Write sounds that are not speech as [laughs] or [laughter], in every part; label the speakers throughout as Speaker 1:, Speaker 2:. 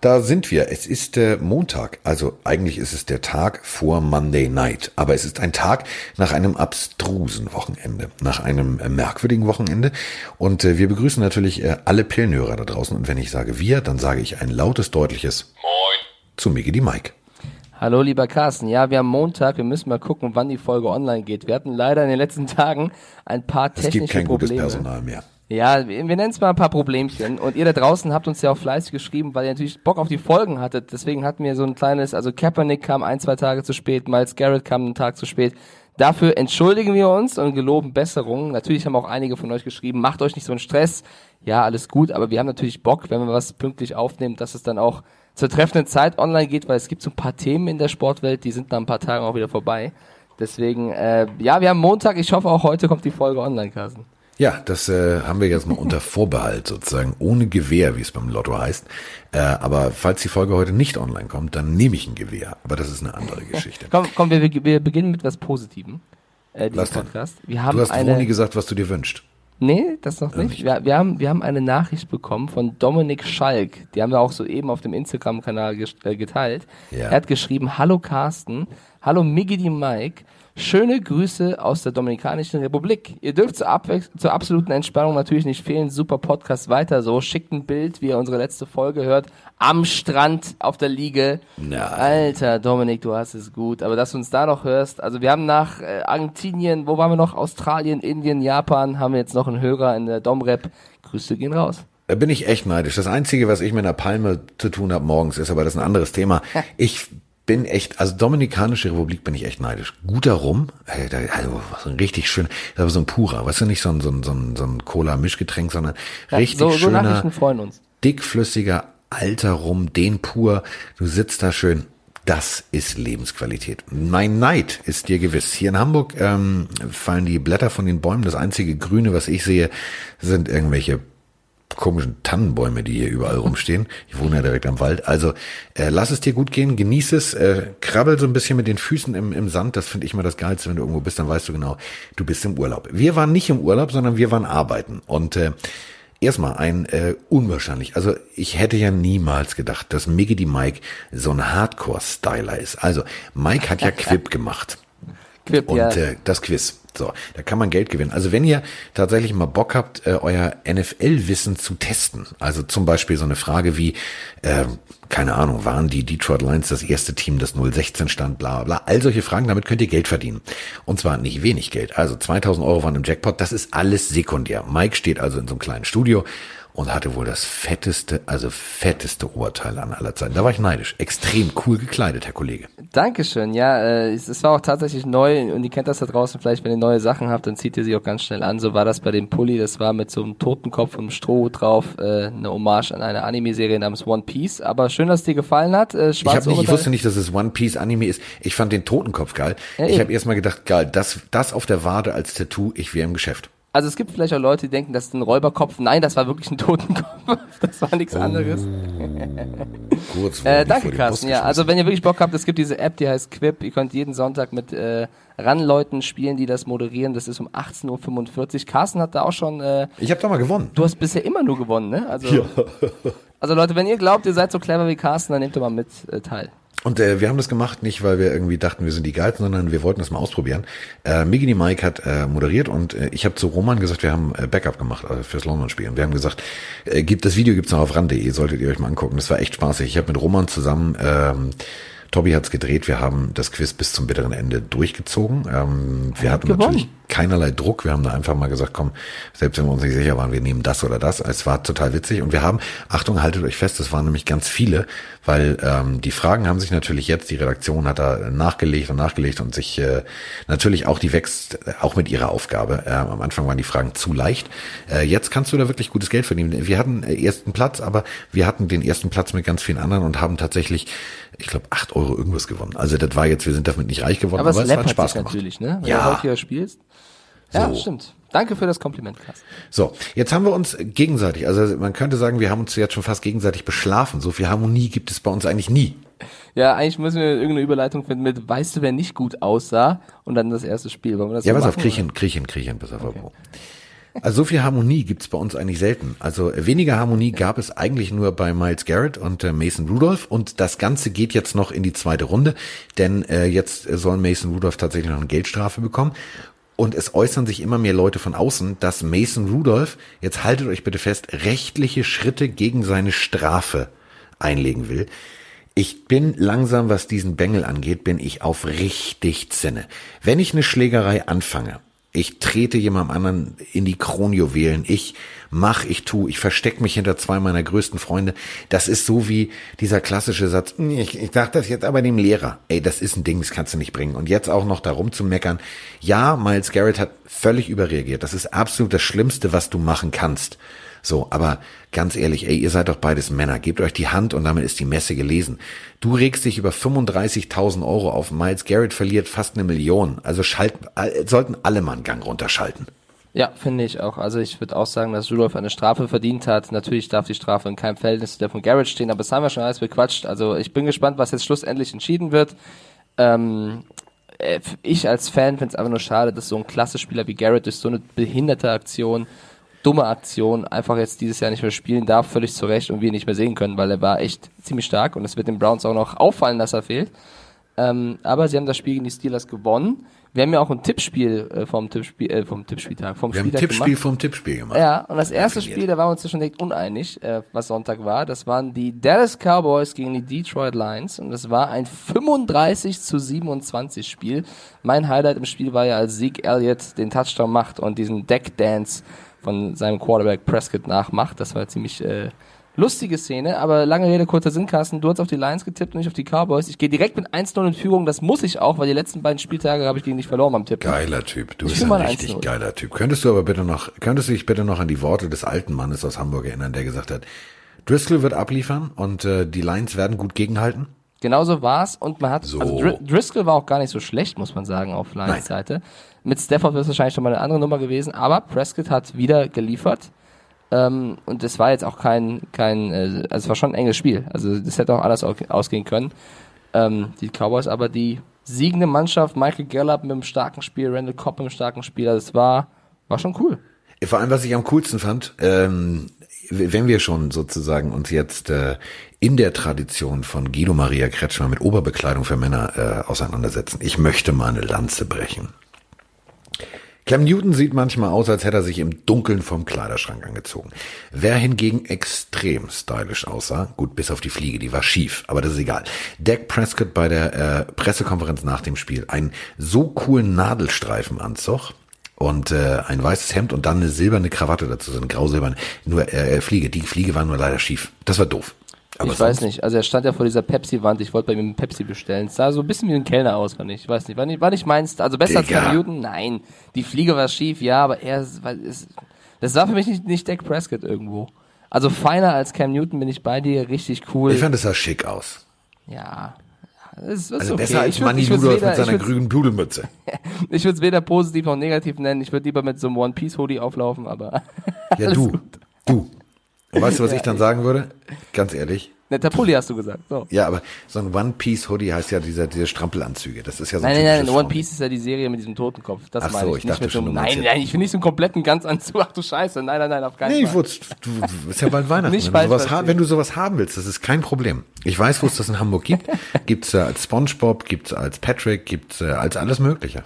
Speaker 1: da sind wir. Es ist äh, Montag, also eigentlich ist es der Tag vor Monday Night, aber es ist ein Tag nach einem abstrusen Wochenende, nach einem äh, merkwürdigen Wochenende. Und äh, wir begrüßen natürlich äh, alle Pillenhörer da draußen. Und wenn ich sage wir, dann sage ich ein lautes, deutliches Moin zu Migi die Mike.
Speaker 2: Hallo lieber Carsten, ja, wir haben Montag, wir müssen mal gucken, wann die Folge online geht. Wir hatten leider in den letzten Tagen ein paar technische Probleme. Es gibt kein
Speaker 1: Probleme. gutes Personal mehr.
Speaker 2: Ja, wir, nennen es mal ein paar Problemchen. Und ihr da draußen habt uns ja auch fleißig geschrieben, weil ihr natürlich Bock auf die Folgen hattet. Deswegen hatten wir so ein kleines, also Kaepernick kam ein, zwei Tage zu spät, Miles Garrett kam einen Tag zu spät. Dafür entschuldigen wir uns und geloben Besserungen. Natürlich haben auch einige von euch geschrieben, macht euch nicht so einen Stress. Ja, alles gut, aber wir haben natürlich Bock, wenn wir was pünktlich aufnehmen, dass es dann auch zur treffenden Zeit online geht, weil es gibt so ein paar Themen in der Sportwelt, die sind nach ein paar Tagen auch wieder vorbei. Deswegen, äh, ja, wir haben Montag. Ich hoffe, auch heute kommt die Folge online, Carsten.
Speaker 1: Ja, das äh, haben wir jetzt mal unter [laughs] Vorbehalt sozusagen, ohne Gewehr, wie es beim Lotto heißt. Äh, aber falls die Folge heute nicht online kommt, dann nehme ich ein Gewehr. Aber das ist eine andere [laughs] Geschichte.
Speaker 2: komm, komm, wir, wir beginnen mit was Positivem.
Speaker 1: Äh, Podcast. Wir haben du hast eine... nie gesagt, was du dir wünschst.
Speaker 2: Nee, das noch nicht. Wir, wir, haben, wir haben eine Nachricht bekommen von Dominik Schalk. Die haben wir auch soeben auf dem Instagram-Kanal äh, geteilt. Ja. Er hat geschrieben, Hallo Carsten, hallo Miggy die Mike. Schöne Grüße aus der Dominikanischen Republik. Ihr dürft zur, Abwech zur absoluten Entspannung natürlich nicht fehlen. Super Podcast weiter so. Schickt ein Bild, wie ihr unsere letzte Folge hört. Am Strand auf der Liege. Nein. Alter, Dominik, du hast es gut. Aber dass du uns da noch hörst. Also wir haben nach äh, Argentinien, wo waren wir noch? Australien, Indien, Japan, haben wir jetzt noch einen Hörer in der Domrep. Grüße gehen raus.
Speaker 1: Da bin ich echt neidisch. Das Einzige, was ich mit einer Palme zu tun habe morgens, ist aber das ist ein anderes Thema. [laughs] Ich bin echt, also Dominikanische Republik bin ich echt neidisch. Guter Rum, hey, da, also so ein richtig schön, aber so ein purer, weißt du, nicht so ein, so ein, so ein, so ein Cola-Mischgetränk, sondern ja, richtig so, schöner, so Nachrichten
Speaker 2: freuen uns.
Speaker 1: dickflüssiger, alter Rum, den pur, du sitzt da schön. Das ist Lebensqualität. Mein Neid ist dir gewiss. Hier in Hamburg ähm, fallen die Blätter von den Bäumen. Das einzige Grüne, was ich sehe, sind irgendwelche komischen Tannenbäume, die hier überall rumstehen. Ich wohne ja direkt am Wald. Also äh, lass es dir gut gehen, genieß es, äh, krabbel so ein bisschen mit den Füßen im, im Sand. Das finde ich mal das Geilste, wenn du irgendwo bist, dann weißt du genau, du bist im Urlaub. Wir waren nicht im Urlaub, sondern wir waren arbeiten. Und äh, Erstmal ein äh, unwahrscheinlich, also ich hätte ja niemals gedacht, dass Miggy die Mike so ein Hardcore-Styler ist. Also Mike hat ja Quip gemacht. Quip, und ja. äh, das Quiz. So, da kann man Geld gewinnen. Also wenn ihr tatsächlich mal Bock habt, äh, euer NFL-Wissen zu testen, also zum Beispiel so eine Frage wie, äh, keine Ahnung, waren die Detroit Lions das erste Team, das 016 stand, bla bla bla, all solche Fragen, damit könnt ihr Geld verdienen. Und zwar nicht wenig Geld. Also 2000 Euro waren im Jackpot, das ist alles sekundär. Mike steht also in so einem kleinen Studio und hatte wohl das fetteste, also fetteste Urteil an aller Zeiten. Da war ich neidisch. Extrem cool gekleidet, Herr Kollege.
Speaker 2: Dankeschön. Ja, äh, es, es war auch tatsächlich neu und ihr kennt das da draußen vielleicht, wenn ihr neue Sachen habt, dann zieht ihr sie auch ganz schnell an. So war das bei dem Pulli. Das war mit so einem Totenkopf und einem Stroh drauf, äh, eine Hommage an eine Anime-Serie namens One Piece. Aber schön, dass es dir gefallen hat. Äh,
Speaker 1: ich, hab nicht, ich wusste nicht, dass es One Piece Anime ist. Ich fand den Totenkopf geil. Ja, ich habe erstmal gedacht, geil, das, das auf der Wade als Tattoo, ich wäre im Geschäft.
Speaker 2: Also es gibt vielleicht auch Leute, die denken, das ist ein Räuberkopf. Nein, das war wirklich ein Totenkopf. [laughs] Das war nichts anderes. Kurz äh, danke, Carsten. Ja, also wenn ihr wirklich Bock habt, es gibt diese App, die heißt Quip. Ihr könnt jeden Sonntag mit äh, Ranleuten spielen, die das moderieren. Das ist um 18.45 Uhr. Carsten hat da auch schon. Äh,
Speaker 1: ich habe da mal gewonnen.
Speaker 2: Du hast bisher immer nur gewonnen, ne? Also, ja. also Leute, wenn ihr glaubt, ihr seid so clever wie Carsten, dann nehmt ihr mal mit äh, teil.
Speaker 1: Und äh, wir haben das gemacht, nicht weil wir irgendwie dachten, wir sind die Geilsten, sondern wir wollten das mal ausprobieren. Äh, Migini Mike hat äh, moderiert und äh, ich habe zu Roman gesagt, wir haben äh, Backup gemacht äh, fürs London-Spiel. Und wir haben gesagt, äh, gibt das Video gibt's noch auf ran.de, solltet ihr euch mal angucken. Das war echt spaßig. Ich habe mit Roman zusammen ähm, Tobi hat's gedreht. Wir haben das Quiz bis zum bitteren Ende durchgezogen. Ähm, wir hatten gewonnen. natürlich keinerlei Druck. Wir haben da einfach mal gesagt, komm, selbst wenn wir uns nicht sicher waren, wir nehmen das oder das. Es war total witzig. Und wir haben, Achtung, haltet euch fest, es waren nämlich ganz viele, weil ähm, die Fragen haben sich natürlich jetzt, die Redaktion hat da nachgelegt und nachgelegt und sich äh, natürlich auch, die wächst auch mit ihrer Aufgabe. Äh, am Anfang waren die Fragen zu leicht. Äh, jetzt kannst du da wirklich gutes Geld verdienen. Wir hatten äh, ersten Platz, aber wir hatten den ersten Platz mit ganz vielen anderen und haben tatsächlich ich glaube, acht Euro irgendwas gewonnen. Also das war jetzt, wir sind damit nicht reich geworden,
Speaker 2: aber, aber es, hat Spaß gemacht. natürlich, ne? Wenn ja. du spielst. Ja, so. stimmt. Danke für das Kompliment, Carsten.
Speaker 1: So, jetzt haben wir uns gegenseitig, also man könnte sagen, wir haben uns jetzt schon fast gegenseitig beschlafen. So viel Harmonie gibt es bei uns eigentlich nie.
Speaker 2: Ja, eigentlich müssen wir irgendeine Überleitung finden mit, weißt du, wer nicht gut aussah? Und dann das erste Spiel.
Speaker 1: Wollen wir das ja, so pass machen, auf, kriech hin, kriech hin, kriech hin, pass auf. Okay. Also so viel Harmonie gibt's bei uns eigentlich selten. Also weniger Harmonie gab es eigentlich nur bei Miles Garrett und äh, Mason Rudolph und das Ganze geht jetzt noch in die zweite Runde, denn äh, jetzt soll Mason Rudolph tatsächlich noch eine Geldstrafe bekommen und es äußern sich immer mehr Leute von außen, dass Mason Rudolph, jetzt haltet euch bitte fest, rechtliche Schritte gegen seine Strafe einlegen will. Ich bin langsam, was diesen Bengel angeht, bin ich auf richtig Zinne. Wenn ich eine Schlägerei anfange, ich trete jemandem anderen in die Kronjuwelen, ich mach, ich tu, ich versteck mich hinter zwei meiner größten Freunde. Das ist so wie dieser klassische Satz, hm, ich, ich sag das jetzt aber dem Lehrer. Ey, das ist ein Ding, das kannst du nicht bringen. Und jetzt auch noch darum zu meckern. Ja, Miles Garrett hat völlig überreagiert. Das ist absolut das Schlimmste, was du machen kannst. So, aber ganz ehrlich, ey, ihr seid doch beides Männer. Gebt euch die Hand und damit ist die Messe gelesen. Du regst dich über 35.000 Euro auf. Miles Garrett verliert fast eine Million. Also schalten, sollten alle mal einen Gang runterschalten.
Speaker 2: Ja, finde ich auch. Also ich würde auch sagen, dass Rudolf eine Strafe verdient hat. Natürlich darf die Strafe in keinem Verhältnis zu der von Garrett stehen, aber das haben wir schon alles bequatscht. Also ich bin gespannt, was jetzt schlussendlich entschieden wird. Ähm, äh, ich als Fan finde es einfach nur schade, dass so ein klasse Spieler wie Garrett durch so eine behinderte Aktion dumme Aktion einfach jetzt dieses Jahr nicht mehr spielen darf, völlig zu Recht und wir ihn nicht mehr sehen können, weil er war echt ziemlich stark und es wird den Browns auch noch auffallen, dass er fehlt. Ähm, aber sie haben das Spiel gegen die Steelers gewonnen. Wir haben ja auch ein Tippspiel äh, vom Tippspiel, äh, vom Tippspieltag, vom
Speaker 1: Wir Spieltag haben ein Tippspiel gemacht. vom Tippspiel gemacht.
Speaker 2: Ja, und das erste Spiel, da waren wir uns ja schon direkt uneinig, äh, was Sonntag war. Das waren die Dallas Cowboys gegen die Detroit Lions und das war ein 35 zu 27 Spiel. Mein Highlight im Spiel war ja, als Zeke Elliott den Touchdown macht und diesen Deck Dance von seinem Quarterback Prescott nachmacht. Das war eine ziemlich äh, lustige Szene, aber lange Rede, kurzer Sinn, Carsten, du hast auf die Lions getippt und nicht auf die Cowboys. Ich gehe direkt mit 1-0 in Führung, das muss ich auch, weil die letzten beiden Spieltage habe ich gegen dich verloren beim Tippen.
Speaker 1: Geiler Typ, du ich bist ein richtig geiler Typ. Könntest du aber bitte noch, könntest du dich bitte noch an die Worte des alten Mannes aus Hamburg erinnern, der gesagt hat, Driscoll wird abliefern und äh, die Lions werden gut gegenhalten?
Speaker 2: Genauso war's und man hat, so. also Dr Driscoll war auch gar nicht so schlecht, muss man sagen, auf Lions Seite. Mit Stafford wäre es wahrscheinlich schon mal eine andere Nummer gewesen, aber Prescott hat wieder geliefert. Ähm, und es war jetzt auch kein, kein, äh, also es war schon ein enges Spiel. Also das hätte auch alles ausgehen können. Ähm, die Cowboys aber die siegende Mannschaft, Michael Gallup mit einem starken Spiel, Randall Cobb mit einem starken Spiel, also das war, war schon cool.
Speaker 1: Vor allem, was ich am coolsten fand, ähm, wenn wir schon sozusagen uns jetzt äh, in der Tradition von Guido Maria Kretschmer mit Oberbekleidung für Männer äh, auseinandersetzen, ich möchte mal eine Lanze brechen. Clem Newton sieht manchmal aus, als hätte er sich im Dunkeln vom Kleiderschrank angezogen. Wer hingegen extrem stylisch aussah, gut, bis auf die Fliege, die war schief, aber das ist egal. Dak Prescott bei der äh, Pressekonferenz nach dem Spiel, einen so coolen Nadelstreifenanzug, und äh, ein weißes Hemd und dann eine silberne Krawatte dazu, so eine grau-silberne, nur äh, äh, Fliege. Die Fliege war nur leider schief. Das war doof.
Speaker 2: Aber ich weiß nicht. Also er stand ja vor dieser Pepsi-Wand. Ich wollte bei ihm Pepsi bestellen. Es sah so ein bisschen wie ein Kellner aus, fand ich. Ich weiß nicht. War nicht, war nicht meins. Also besser Digga. als Cam Newton? Nein. Die Fliege war schief, ja, aber er ist, das war für mich nicht, nicht Dak Prescott irgendwo. Also feiner als Cam Newton bin ich bei dir. Richtig cool.
Speaker 1: Ich fand, es sah schick aus.
Speaker 2: Ja.
Speaker 1: Es also okay. besser als Manny Rudolph mit seiner grünen Pudelmütze. [laughs]
Speaker 2: ich würde es weder positiv noch negativ nennen. Ich würde lieber mit so einem One-Piece-Hoodie auflaufen, aber.
Speaker 1: ja, [laughs] du. Gut. Du. Weißt du, was ja, ich dann sagen würde? Ganz ehrlich.
Speaker 2: Netter Pulli hast du gesagt. So.
Speaker 1: Ja, aber so ein One-Piece-Hoodie heißt ja dieser, diese Strampelanzüge. Das ist ja so
Speaker 2: Nein, nein, nein, One Piece ist ja die Serie mit diesem Totenkopf. Das Ach meine so, ich. ich dachte schon, so, nein, nein, ich will nicht so einen kompletten Ganzanzug. Ach du Scheiße. Nein, nein, nein, auf keinen nee, Fall. Nee,
Speaker 1: du, ist ja bald Weihnachten. Nicht wenn, du sowas wenn du sowas haben willst, das ist kein Problem. Ich weiß, wo es das in Hamburg gibt. [laughs] Gibt's äh, als Spongebob, gibt's als Patrick, gibt's äh, als alles Mögliche.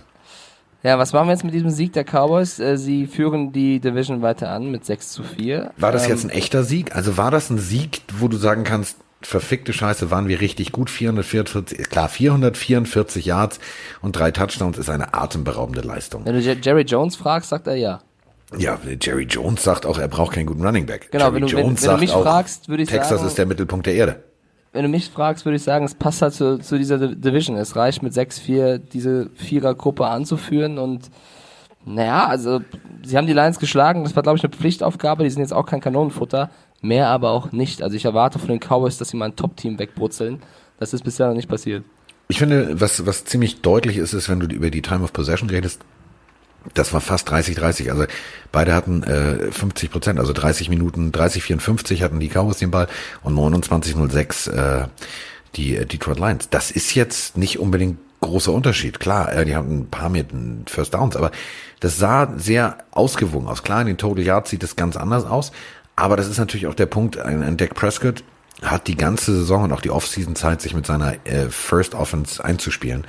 Speaker 2: Ja, was machen wir jetzt mit diesem Sieg der Cowboys? Äh, sie führen die Division weiter an mit 6 zu 4.
Speaker 1: War das ähm, jetzt ein echter Sieg? Also war das ein Sieg, wo du sagen kannst, verfickte Scheiße, waren wir richtig gut. 444, klar, 444 Yards und drei Touchdowns ist eine atemberaubende Leistung.
Speaker 2: Wenn du Jerry Jones fragst, sagt er ja.
Speaker 1: Ja, Jerry Jones sagt auch, er braucht keinen guten Running Back.
Speaker 2: Genau,
Speaker 1: Jerry
Speaker 2: wenn du, Jones wenn, wenn du mich auch, fragst, würde ich
Speaker 1: Texas
Speaker 2: sagen.
Speaker 1: Texas ist der Mittelpunkt der Erde
Speaker 2: wenn du mich fragst, würde ich sagen, es passt halt zu, zu dieser Division. Es reicht mit 6-4 diese Vierergruppe anzuführen und naja, also sie haben die Lions geschlagen, das war glaube ich eine Pflichtaufgabe, die sind jetzt auch kein Kanonenfutter, mehr aber auch nicht. Also ich erwarte von den Cowboys, dass sie mal ein Top-Team wegbrutzeln. Das ist bisher noch nicht passiert.
Speaker 1: Ich finde, was, was ziemlich deutlich ist, ist, wenn du über die Time of Possession redest, das war fast 30-30. Also beide hatten äh, 50 Prozent, also 30 Minuten, 30-54 hatten die Cowboys den Ball und 29-06 äh, die äh, Detroit Lions. Das ist jetzt nicht unbedingt großer Unterschied. Klar, äh, die haben ein paar mit First Downs, aber das sah sehr ausgewogen aus. Klar, in den Total Yards sieht es ganz anders aus, aber das ist natürlich auch der Punkt, ein, ein Dak Prescott hat die ganze Saison und auch die Offseason-Zeit, sich mit seiner äh, First Offense einzuspielen.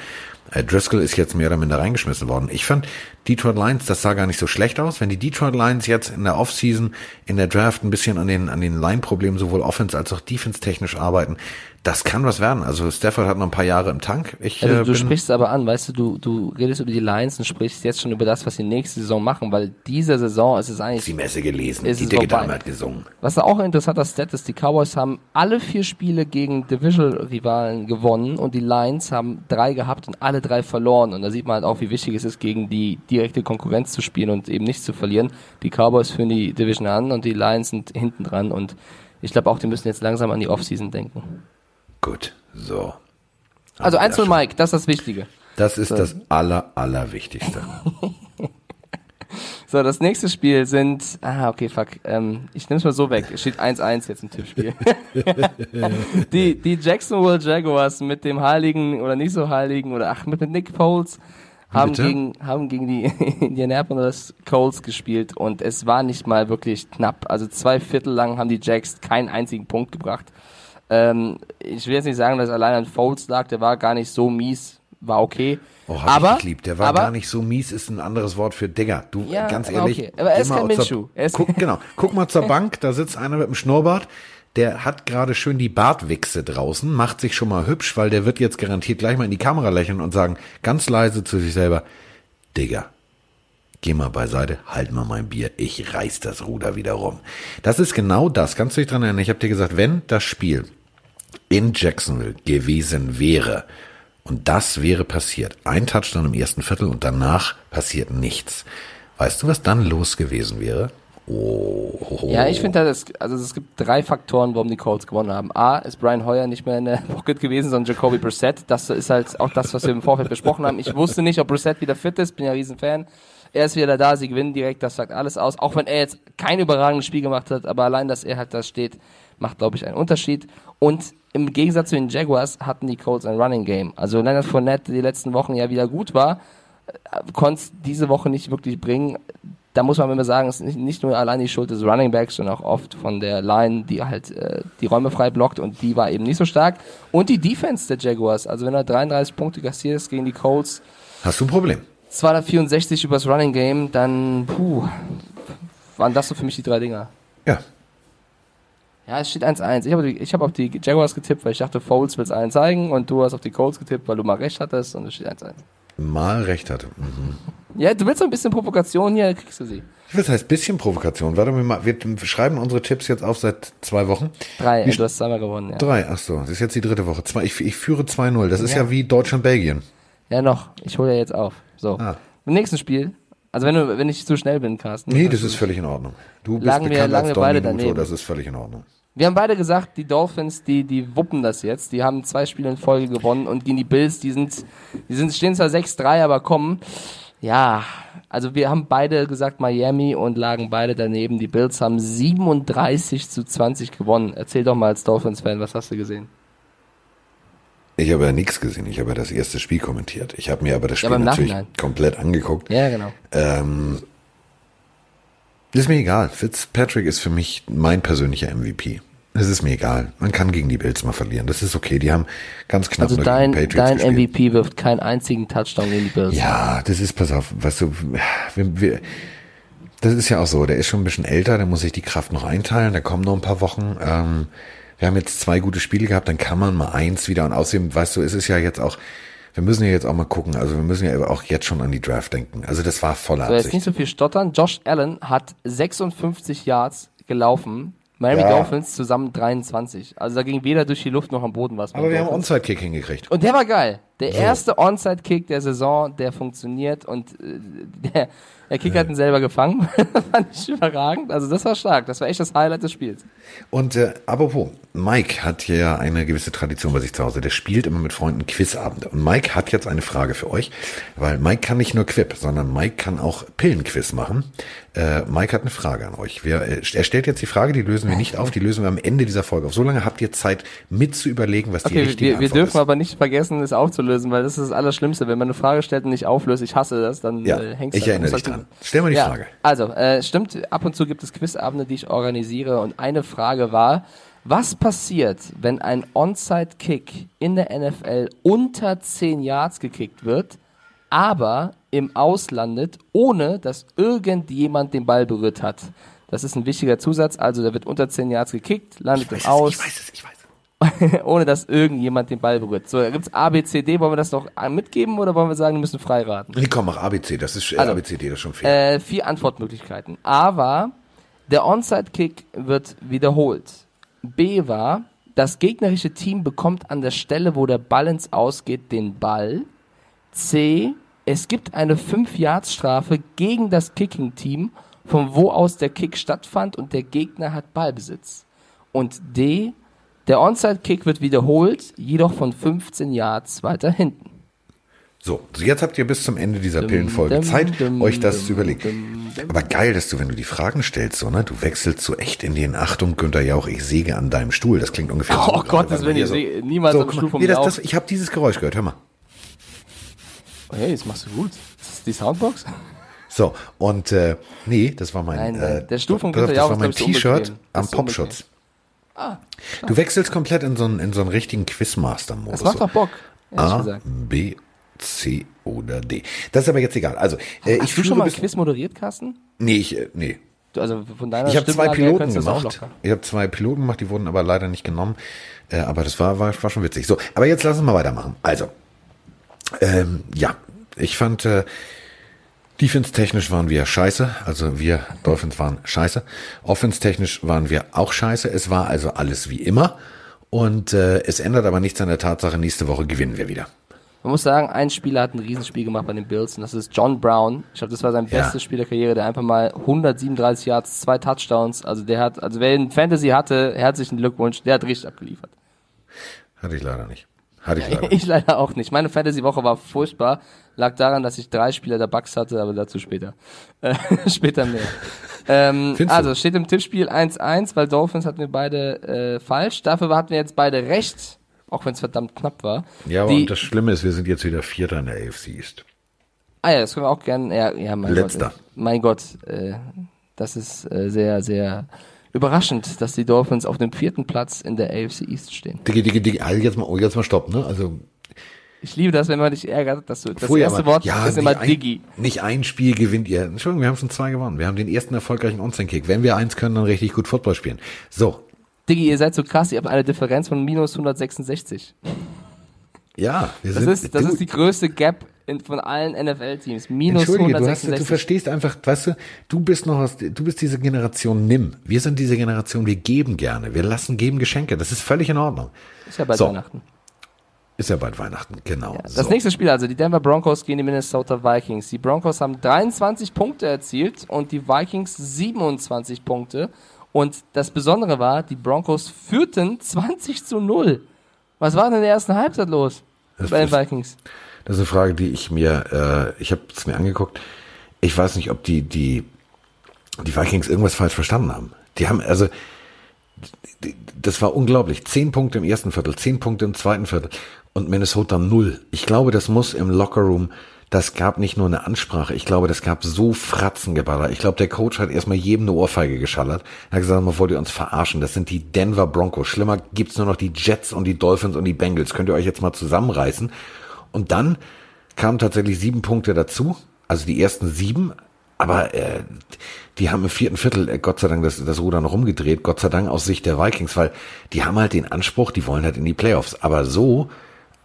Speaker 1: Äh, Driscoll ist jetzt mehr oder minder reingeschmissen worden. Ich fand Detroit Lions, das sah gar nicht so schlecht aus. Wenn die Detroit Lions jetzt in der Offseason, in der Draft ein bisschen an den, an den Line-Problemen sowohl Offense als auch Defense technisch arbeiten, das kann was werden. Also Stafford hat noch ein paar Jahre im Tank. Ich,
Speaker 2: also, du sprichst aber an, weißt du, du, du redest über die Lions und sprichst jetzt schon über das, was sie nächste Saison machen, weil diese Saison ist es eigentlich.
Speaker 1: Die Messe gelesen, ist die Dicke Dame hat gesungen.
Speaker 2: Was auch ein interessanter Stat ist, die Cowboys haben alle vier Spiele gegen Division-Rivalen gewonnen und die Lions haben drei gehabt und alle drei verloren. Und da sieht man halt auch, wie wichtig es ist, gegen die direkte Konkurrenz zu spielen und eben nicht zu verlieren. Die Cowboys führen die Division an und die Lions sind hinten dran und ich glaube auch, die müssen jetzt langsam an die Offseason denken.
Speaker 1: Gut, so.
Speaker 2: Also 1 0 Mike, das ist das Wichtige.
Speaker 1: Das ist so. das aller, allerwichtigste. [laughs]
Speaker 2: so, das nächste Spiel sind, ah, okay, fuck, ähm, ich nehme es mal so weg. Es steht 1-1 jetzt im Tippspiel. [laughs] die, die Jacksonville Jaguars mit dem heiligen oder nicht so heiligen oder ach, mit, mit Nick Foles haben gegen, haben gegen die [laughs] Indianapolis Colts gespielt und es war nicht mal wirklich knapp. Also zwei Viertel lang haben die Jacks keinen einzigen Punkt gebracht. Ähm, ich will jetzt nicht sagen, dass allein an Foles lag, der war gar nicht so mies, war okay.
Speaker 1: Oh, hab aber, ich geliebt. Der war aber, gar nicht so mies, ist ein anderes Wort für Digger. Du, ja, ganz ehrlich. Okay.
Speaker 2: Aber er ist kein Minschuh.
Speaker 1: Guck, [laughs] genau. Guck mal zur Bank, da sitzt einer mit dem Schnurrbart. Der hat gerade schön die Bartwichse draußen, macht sich schon mal hübsch, weil der wird jetzt garantiert gleich mal in die Kamera lächeln und sagen, ganz leise zu sich selber, Digger, geh mal beiseite, halt mal mein Bier, ich reiß das Ruder wieder rum. Das ist genau das, kannst du dich dran erinnern, ich habe dir gesagt, wenn das Spiel in Jacksonville gewesen wäre, und das wäre passiert, ein Touchdown im ersten Viertel und danach passiert nichts. Weißt du, was dann los gewesen wäre?
Speaker 2: Oh. Ja, ich finde, also es gibt drei Faktoren, warum die Colts gewonnen haben. A, ist Brian Hoyer nicht mehr in der [laughs] Pocket gewesen, sondern Jacoby Brissett. Das ist halt auch das, was wir im Vorfeld besprochen haben. Ich wusste nicht, ob Brissett wieder fit ist, bin ja riesen Fan. Er ist wieder da, sie gewinnen direkt, das sagt alles aus. Auch wenn er jetzt kein überragendes Spiel gemacht hat, aber allein, dass er halt da steht, macht, glaube ich, einen Unterschied. Und im Gegensatz zu den Jaguars hatten die Colts ein Running Game. Also Leonard Fournette die letzten Wochen ja wieder gut war, äh, konnte es diese Woche nicht wirklich bringen. Da muss man immer sagen, es ist nicht nur allein die Schuld des Running Backs, sondern auch oft von der Line, die halt äh, die Räume frei blockt und die war eben nicht so stark. Und die Defense der Jaguars, also wenn er 33 Punkte kassiert gegen die Colts.
Speaker 1: Hast du ein Problem?
Speaker 2: 264 übers Running Game, dann puh, waren das so für mich die drei Dinger.
Speaker 1: Ja,
Speaker 2: ja, es steht 1-1. Ich habe hab auf die Jaguars getippt, weil ich dachte, Foles will es allen zeigen und du hast auf die Colts getippt, weil du mal recht hattest und es steht 1-1.
Speaker 1: Mal recht hatte. Mhm.
Speaker 2: Ja, du willst so ein bisschen Provokation hier, kriegst du sie.
Speaker 1: Was heißt bisschen Provokation? Warte mal, wir schreiben unsere Tipps jetzt auf seit zwei Wochen.
Speaker 2: Drei, wie, du hast zweimal gewonnen, ja.
Speaker 1: Drei, ach so, das ist jetzt die dritte Woche. Zwei, ich, ich führe 2-0, das ist ja. ja wie Deutschland-Belgien.
Speaker 2: Ja, noch. Ich hole ja jetzt auf. So. Ah. Im nächsten Spiel also wenn du, wenn ich zu schnell bin, Carsten.
Speaker 1: Nee, das ist völlig in Ordnung.
Speaker 2: Du bist lagen bekannt wir, als wir beide daneben.
Speaker 1: das ist völlig in Ordnung.
Speaker 2: Wir haben beide gesagt, die Dolphins, die, die wuppen das jetzt. Die haben zwei Spiele in Folge gewonnen und gegen die Bills, die sind, die sind, stehen zwar 6-3, aber kommen. Ja, also wir haben beide gesagt Miami und lagen beide daneben. Die Bills haben 37 zu 20 gewonnen. Erzähl doch mal als Dolphins-Fan, was hast du gesehen?
Speaker 1: Ich habe ja nichts gesehen. Ich habe ja das erste Spiel kommentiert. Ich habe mir aber das Spiel ja, natürlich Nachhinein. komplett angeguckt.
Speaker 2: Ja, genau.
Speaker 1: Ähm, ist mir egal. Fitzpatrick ist für mich mein persönlicher MVP. Es ist mir egal. Man kann gegen die Bills mal verlieren. Das ist okay. Die haben ganz knapp
Speaker 2: also dein, gegen Patriots dein gespielt. MVP wirft keinen einzigen Touchdown gegen die Bills.
Speaker 1: Ja, das ist, pass auf, weißt du, wir, wir, das ist ja auch so. Der ist schon ein bisschen älter, der muss sich die Kraft noch einteilen. Da kommen noch ein paar Wochen. Ähm, wir haben jetzt zwei gute Spiele gehabt, dann kann man mal eins wieder. Und außerdem, weißt du, es ist ja jetzt auch, wir müssen ja jetzt auch mal gucken. Also wir müssen ja auch jetzt schon an die Draft denken. Also das war voller
Speaker 2: so, Absicht. Jetzt nicht so viel stottern. Josh Allen hat 56 Yards gelaufen. Miami ja. Dolphins zusammen 23. Also da ging weder durch die Luft noch am Boden was.
Speaker 1: Aber wir Dolphins. haben Onside-Kick hingekriegt.
Speaker 2: Und der war geil. Der so. erste Onside-Kick der Saison, der funktioniert und äh, [laughs] der, der Kicker hat ihn selber gefangen. [laughs] fand ich überragend. Also das war stark. Das war echt das Highlight des Spiels.
Speaker 1: Und äh, apropos, Mike hat ja eine gewisse Tradition bei sich zu Hause. Der spielt immer mit Freunden Quizabende. Und Mike hat jetzt eine Frage für euch, weil Mike kann nicht nur Quip, sondern Mike kann auch Pillenquiz machen. Äh, Mike hat eine Frage an euch. Wir, äh, er stellt jetzt die Frage, die lösen wir nicht auf, die lösen wir am Ende dieser Folge auf. So lange habt ihr Zeit, mit zu überlegen, was
Speaker 2: okay,
Speaker 1: die richtige
Speaker 2: wir, wir
Speaker 1: Antwort ist.
Speaker 2: Wir dürfen aber nicht vergessen, es aufzulösen weil das ist das Allerschlimmste. Wenn man eine Frage stellt und nicht auflöst, ich hasse das, dann
Speaker 1: ja, äh, hängst du Ich erinnere dich dran. Stell mal die
Speaker 2: ja,
Speaker 1: Frage.
Speaker 2: Also, äh, stimmt, ab und zu gibt es Quizabende, die ich organisiere und eine Frage war, was passiert, wenn ein Onside-Kick in der NFL unter 10 Yards gekickt wird, aber im Aus landet, ohne dass irgendjemand den Ball berührt hat? Das ist ein wichtiger Zusatz. Also, der wird unter 10 Yards gekickt, landet im Aus.
Speaker 1: Ich weiß es, ich weiß es. [laughs]
Speaker 2: ohne dass irgendjemand den Ball berührt. So, da gibt es A, B, C, D. Wollen wir das noch mitgeben oder wollen wir sagen, wir müssen frei raten?
Speaker 1: Nee, komm, mach A, B, C. Das ist äh, also, A, B, C, D, das ist schon
Speaker 2: fair. Äh, vier Antwortmöglichkeiten. A war, der Onside-Kick wird wiederholt. B war, das gegnerische Team bekommt an der Stelle, wo der Ball ins Ausgeht, den Ball. C, es gibt eine 5-Yards-Strafe gegen das Kicking-Team, von wo aus der Kick stattfand und der Gegner hat Ballbesitz. Und D, der Onside-Kick wird wiederholt, jedoch von 15 Yards weiter hinten.
Speaker 1: So, jetzt habt ihr bis zum Ende dieser Pillenfolge Zeit, euch das zu überlegen. Aber geil, dass du, wenn du die Fragen stellst, so, ne, du wechselst so echt in den Achtung, Günther Jauch, ich säge an deinem Stuhl. Das klingt ungefähr
Speaker 2: oh, so. Oh Gott, das will ich so, niemals so, am Stuhl
Speaker 1: vom nee, das, das, Ich habe dieses Geräusch gehört, hör mal.
Speaker 2: Oh, hey, das machst du gut. Das ist die Soundbox?
Speaker 1: So, und äh, nee, das war mein
Speaker 2: Nein,
Speaker 1: äh,
Speaker 2: der Stuhl von Günther Jauch
Speaker 1: Das war mein T-Shirt am Popschutz. Ah, du wechselst komplett in so einen, in so einen richtigen Quizmaster-Modus.
Speaker 2: Das macht doch Bock.
Speaker 1: A, B, C oder D. Das ist aber jetzt egal. Also, äh, Hast
Speaker 2: ich du schon mal Quiz moderiert, Carsten?
Speaker 1: Nee, ich, äh, nee.
Speaker 2: Also von deiner
Speaker 1: ich habe zwei Piloten gemacht. Ich habe zwei Piloten gemacht, die wurden aber leider nicht genommen. Äh, aber das war, war, war schon witzig. So, aber jetzt lass uns mal weitermachen. Also, ähm, ja, ich fand, äh, Defense-technisch waren wir scheiße, also wir Dolphins waren scheiße. Offense-technisch waren wir auch scheiße. Es war also alles wie immer. Und äh, es ändert aber nichts an der Tatsache, nächste Woche gewinnen wir wieder.
Speaker 2: Man muss sagen, ein Spieler hat ein Riesenspiel gemacht bei den Bills und das ist John Brown. Ich glaube, das war sein ja. bestes Spiel der Karriere, der einfach mal 137 Yards, zwei Touchdowns. Also der hat, also wer ein Fantasy hatte, herzlichen Glückwunsch, der hat richtig abgeliefert.
Speaker 1: Hatte ich leider nicht. Hatte
Speaker 2: ich leider. [laughs] ich leider auch nicht. Meine Fantasy-Woche war furchtbar. Lag daran, dass ich drei Spieler der Bucks hatte, aber dazu später. [laughs] Äh, später mehr. ähm, [laughs] also steht im Tippspiel 1-1, weil Dolphins hatten wir beide äh, falsch. Dafür hatten wir jetzt beide recht auch wenn es verdammt knapp war.
Speaker 1: Ja, aber die, und das Schlimme ist, wir sind jetzt wieder Vierter in der AFC East.
Speaker 2: Ah ja, das können wir auch gerne, ja, ja mein
Speaker 1: Letzter.
Speaker 2: Gott. Mein Gott, äh, das ist äh, sehr, sehr überraschend, dass die Dolphins auf dem vierten Platz in der AFC East stehen.
Speaker 1: Digi, digi, digi, also jetzt mal, oh, jetzt mal stopp, ne? Also
Speaker 2: ich liebe das, wenn man dich ärgert, dass du das erste Wort
Speaker 1: ja,
Speaker 2: ist immer Digi.
Speaker 1: nicht ein Spiel gewinnt ihr. Entschuldigung, wir haben schon zwei gewonnen. Wir haben den ersten erfolgreichen Onside-Kick. Wenn wir eins können, dann richtig gut Football spielen. So,
Speaker 2: Diggi, ihr seid so krass, ihr habt eine Differenz von minus 166.
Speaker 1: Ja,
Speaker 2: wir das sind, ist, das du, ist die größte Gap in, von allen NFL-Teams. Minus Entschuldige, 166.
Speaker 1: Du, hast, du verstehst einfach, weißt du, du bist noch aus, du bist diese Generation Nimm. Wir sind diese Generation, wir geben gerne. Wir lassen geben Geschenke. Das ist völlig in Ordnung.
Speaker 2: Ist ja bald so. Weihnachten.
Speaker 1: Ist ja bald Weihnachten, genau. Ja,
Speaker 2: das so. nächste Spiel also, die Denver Broncos gegen die Minnesota Vikings. Die Broncos haben 23 Punkte erzielt und die Vikings 27 Punkte. Und das Besondere war, die Broncos führten 20 zu 0. Was war denn in der ersten Halbzeit los das bei den Vikings?
Speaker 1: Das ist eine Frage, die ich mir, äh, ich habe es mir angeguckt. Ich weiß nicht, ob die, die, die Vikings irgendwas falsch verstanden haben. Die haben, also, das war unglaublich. Zehn Punkte im ersten Viertel, zehn Punkte im zweiten Viertel und Minnesota null. Ich glaube, das muss im Lockerroom das gab nicht nur eine Ansprache, ich glaube, das gab so Fratzengeballer. Ich glaube, der Coach hat erstmal jedem eine Ohrfeige geschallert. Er hat gesagt, man wollt ihr uns verarschen. Das sind die Denver Broncos. Schlimmer gibt's nur noch die Jets und die Dolphins und die Bengals. Könnt ihr euch jetzt mal zusammenreißen? Und dann kamen tatsächlich sieben Punkte dazu. Also die ersten sieben. Aber äh, die haben im vierten Viertel, äh, Gott sei Dank, das, das Ruder noch rumgedreht. Gott sei Dank aus Sicht der Vikings, weil die haben halt den Anspruch, die wollen halt in die Playoffs. Aber so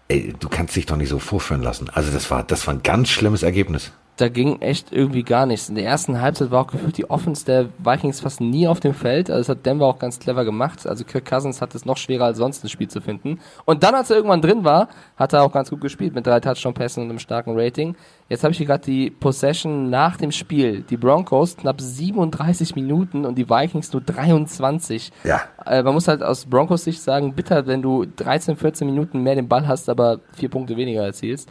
Speaker 1: ey, du kannst dich doch nicht so vorführen lassen. Also das war, das war ein ganz schlimmes Ergebnis
Speaker 2: da ging echt irgendwie gar nichts. In der ersten Halbzeit war auch gefühlt die Offense der Vikings fast nie auf dem Feld. Also das hat Denver auch ganz clever gemacht. Also Kirk Cousins hat es noch schwerer als sonst ein Spiel zu finden. Und dann, als er irgendwann drin war, hat er auch ganz gut gespielt mit drei Touchdown-Pässen und einem starken Rating. Jetzt habe ich hier gerade die Possession nach dem Spiel. Die Broncos knapp 37 Minuten und die Vikings nur 23.
Speaker 1: Ja.
Speaker 2: Äh, man muss halt aus Broncos Sicht sagen, bitter, wenn du 13, 14 Minuten mehr den Ball hast, aber vier Punkte weniger erzielst.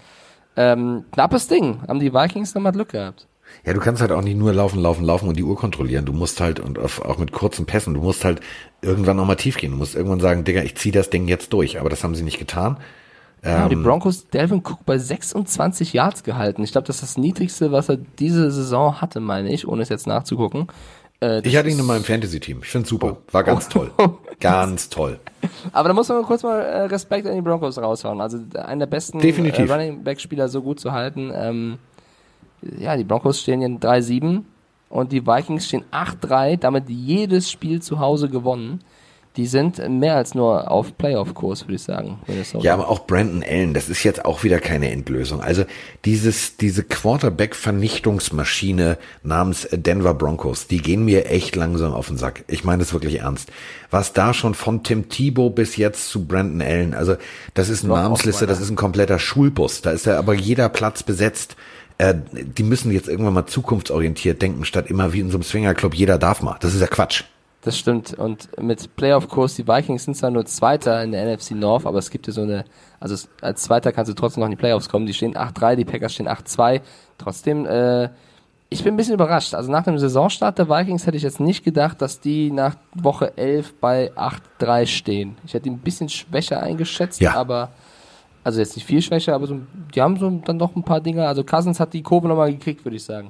Speaker 2: Ähm, knappes Ding. Haben die Vikings nochmal Glück gehabt.
Speaker 1: Ja, du kannst halt auch nicht nur laufen, laufen, laufen und die Uhr kontrollieren. Du musst halt, und auch mit kurzen Pässen, du musst halt irgendwann nochmal tief gehen. Du musst irgendwann sagen, Digga, ich zieh das Ding jetzt durch. Aber das haben sie nicht getan.
Speaker 2: Ja, ähm, die Broncos, Delvin Cook bei 26 Yards gehalten. Ich glaube, das ist das niedrigste, was er diese Saison hatte, meine ich, ohne es jetzt nachzugucken.
Speaker 1: Äh, ich hatte ihn in meinem Fantasy-Team. Ich finde super. War ganz oh. toll. [laughs] Ganz toll.
Speaker 2: Aber da muss man kurz mal äh, Respekt an die Broncos raushauen. Also einer der besten äh, Running Back-Spieler so gut zu halten. Ähm, ja, die Broncos stehen in 3-7 und die Vikings stehen 8-3, damit jedes Spiel zu Hause gewonnen die sind mehr als nur auf Playoff-Kurs, würde ich sagen.
Speaker 1: Ja, aber auch Brandon Allen, das ist jetzt auch wieder keine Endlösung. Also dieses, diese Quarterback-Vernichtungsmaschine namens Denver Broncos, die gehen mir echt langsam auf den Sack. Ich meine das wirklich ernst. Was da schon von Tim Thibault bis jetzt zu Brandon Allen, also das ist eine Namensliste, das ist ein kompletter Schulbus. Da ist ja aber jeder Platz besetzt äh, die müssen jetzt irgendwann mal zukunftsorientiert denken, statt immer wie in so einem Swingerclub, jeder darf mal. Das ist ja Quatsch.
Speaker 2: Das stimmt. Und mit Playoff-Kurs, die Vikings sind zwar nur Zweiter in der NFC North, aber es gibt ja so eine, also als Zweiter kannst du trotzdem noch in die Playoffs kommen. Die stehen 8-3, die Packers stehen 8-2. Trotzdem, äh, ich bin ein bisschen überrascht. Also nach dem Saisonstart der Vikings hätte ich jetzt nicht gedacht, dass die nach Woche 11 bei 8-3 stehen. Ich hätte die ein bisschen schwächer eingeschätzt, ja. aber also jetzt nicht viel schwächer, aber so, die haben so dann doch ein paar Dinge. Also Cousins hat die Kurve nochmal gekriegt, würde ich sagen.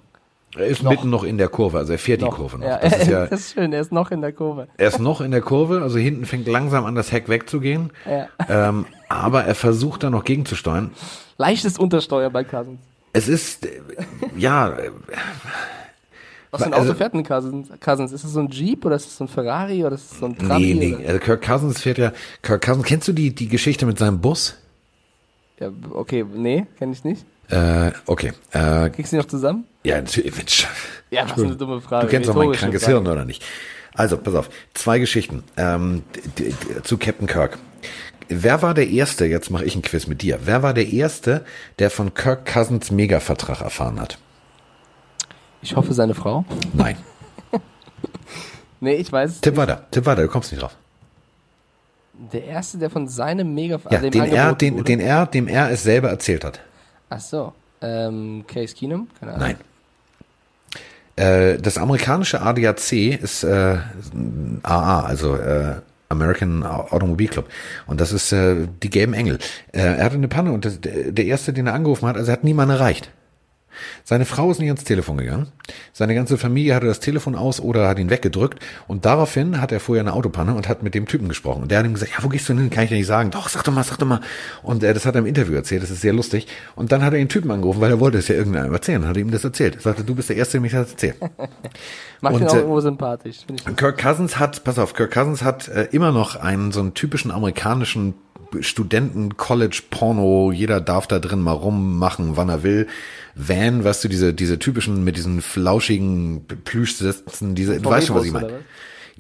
Speaker 1: Er ist noch. mitten noch in der Kurve, also er fährt noch. die Kurve noch.
Speaker 2: Ja, das, ist ja, [laughs] das ist schön, er ist noch in der Kurve.
Speaker 1: Er ist noch in der Kurve, also hinten fängt langsam an, das Heck wegzugehen. Ja. Ähm, aber er versucht da noch gegenzusteuern.
Speaker 2: Leichtes Untersteuern bei Cousins.
Speaker 1: Es ist, ja. Äh,
Speaker 2: Was für ein also, Auto fährt denn Cousins? Cousins? Ist es so ein Jeep oder ist es so ein Ferrari oder ist es so ein
Speaker 1: Trabi? Nee, nee. Also Kirk Cousins fährt ja, Kirk Cousins, kennst du die, die Geschichte mit seinem Bus?
Speaker 2: Ja, okay, nee, kenne ich nicht.
Speaker 1: Äh, okay. Äh,
Speaker 2: Kriegst du die noch zusammen?
Speaker 1: Ja, natürlich.
Speaker 2: Ja, das ist eine dumme Frage.
Speaker 1: Du kennst doch mein krankes Frage. Hirn, oder nicht? Also, pass auf. Zwei Geschichten ähm, zu Captain Kirk. Wer war der Erste, jetzt mache ich ein Quiz mit dir, wer war der Erste, der von Kirk Cousins Mega-Vertrag erfahren hat?
Speaker 2: Ich hoffe, seine Frau?
Speaker 1: Nein. [laughs]
Speaker 2: nee, ich weiß
Speaker 1: Tipp weiter, tipp weiter, du kommst nicht drauf.
Speaker 2: Der Erste, der von seinem Mega...
Speaker 1: Ja, den, er, den, den er, dem er es selber erzählt hat.
Speaker 2: Ach so. Ähm, Case Keenum?
Speaker 1: Keine Ahnung. Nein. Äh, das amerikanische ADAC ist äh, AA, also äh, American Automobile Club. Und das ist äh, die gelben Engel. Äh, er hatte eine Panne und das, der erste, den er angerufen hat, also er hat niemanden erreicht. Seine Frau ist nicht ans Telefon gegangen. Seine ganze Familie hatte das Telefon aus oder hat ihn weggedrückt. Und daraufhin hat er vorher eine Autopanne und hat mit dem Typen gesprochen. Und der hat ihm gesagt, ja, wo gehst du hin? Kann ich dir nicht sagen. Doch, sag doch mal, sag doch mal. Und äh, das hat er im Interview erzählt. Das ist sehr lustig. Und dann hat er den Typen angerufen, weil er wollte es ja irgendeinem erzählen. Hat ihm das erzählt. Er sagte, du bist der Erste, der mich das erzählt. [laughs]
Speaker 2: Macht und, ihn auch äh, irgendwo sympathisch.
Speaker 1: Kirk Cousins hat, pass auf, Kirk Cousins hat äh, immer noch einen so einen typischen amerikanischen Studenten-College-Porno, jeder darf da drin mal rummachen, wann er will. Van, weißt du, diese, diese typischen mit diesen flauschigen Plüschsätzen, diese, du weißt schon, was ich meine.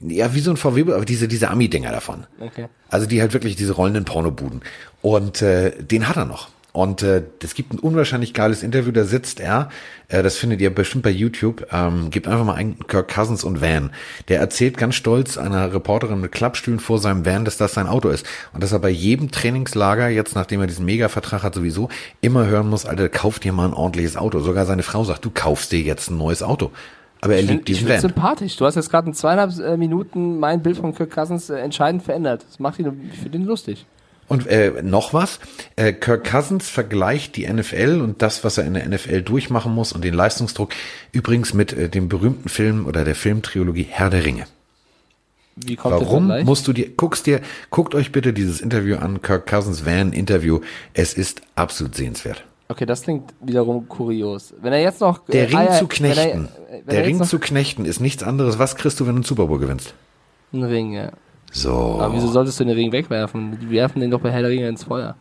Speaker 1: Ja, wie so ein VW, aber diese, diese Ami-Dinger davon. Okay. Also die halt wirklich diese rollenden Pornobuden. Und äh, den hat er noch. Und äh, es gibt ein unwahrscheinlich geiles Interview, da sitzt er, äh, das findet ihr bestimmt bei YouTube, ähm, gebt einfach mal ein Kirk Cousins und Van. Der erzählt ganz stolz einer Reporterin mit Klappstühlen vor seinem Van, dass das sein Auto ist. Und dass er bei jedem Trainingslager, jetzt nachdem er diesen Mega-Vertrag hat sowieso, immer hören muss, Alter, kauft dir mal ein ordentliches Auto. Sogar seine Frau sagt, du kaufst dir jetzt ein neues Auto. Aber er ich liebt diesen
Speaker 2: Van. sympathisch. Du hast jetzt gerade in zweieinhalb äh, Minuten mein Bild von Kirk Cousins äh, entscheidend verändert. Das macht ihn für den lustig.
Speaker 1: Und äh, noch was, äh, Kirk Cousins vergleicht die NFL und das, was er in der NFL durchmachen muss und den Leistungsdruck übrigens mit äh, dem berühmten Film oder der Filmtrilogie Herr der Ringe. Wie kommt Warum musst du dir, guckst dir, guckt euch bitte dieses Interview an, Kirk Cousins Van Interview. Es ist absolut sehenswert.
Speaker 2: Okay, das klingt wiederum kurios. Wenn er jetzt noch.
Speaker 1: Der äh, Ring Eier, zu knechten. Er, der Ring zu knechten ist nichts anderes. Was kriegst du, wenn du einen Super Bowl gewinnst?
Speaker 2: Ein Ring, ja.
Speaker 1: So.
Speaker 2: Aber wieso solltest du den Ring wegwerfen? Die werfen den doch bei Herr der Ringe ins Feuer.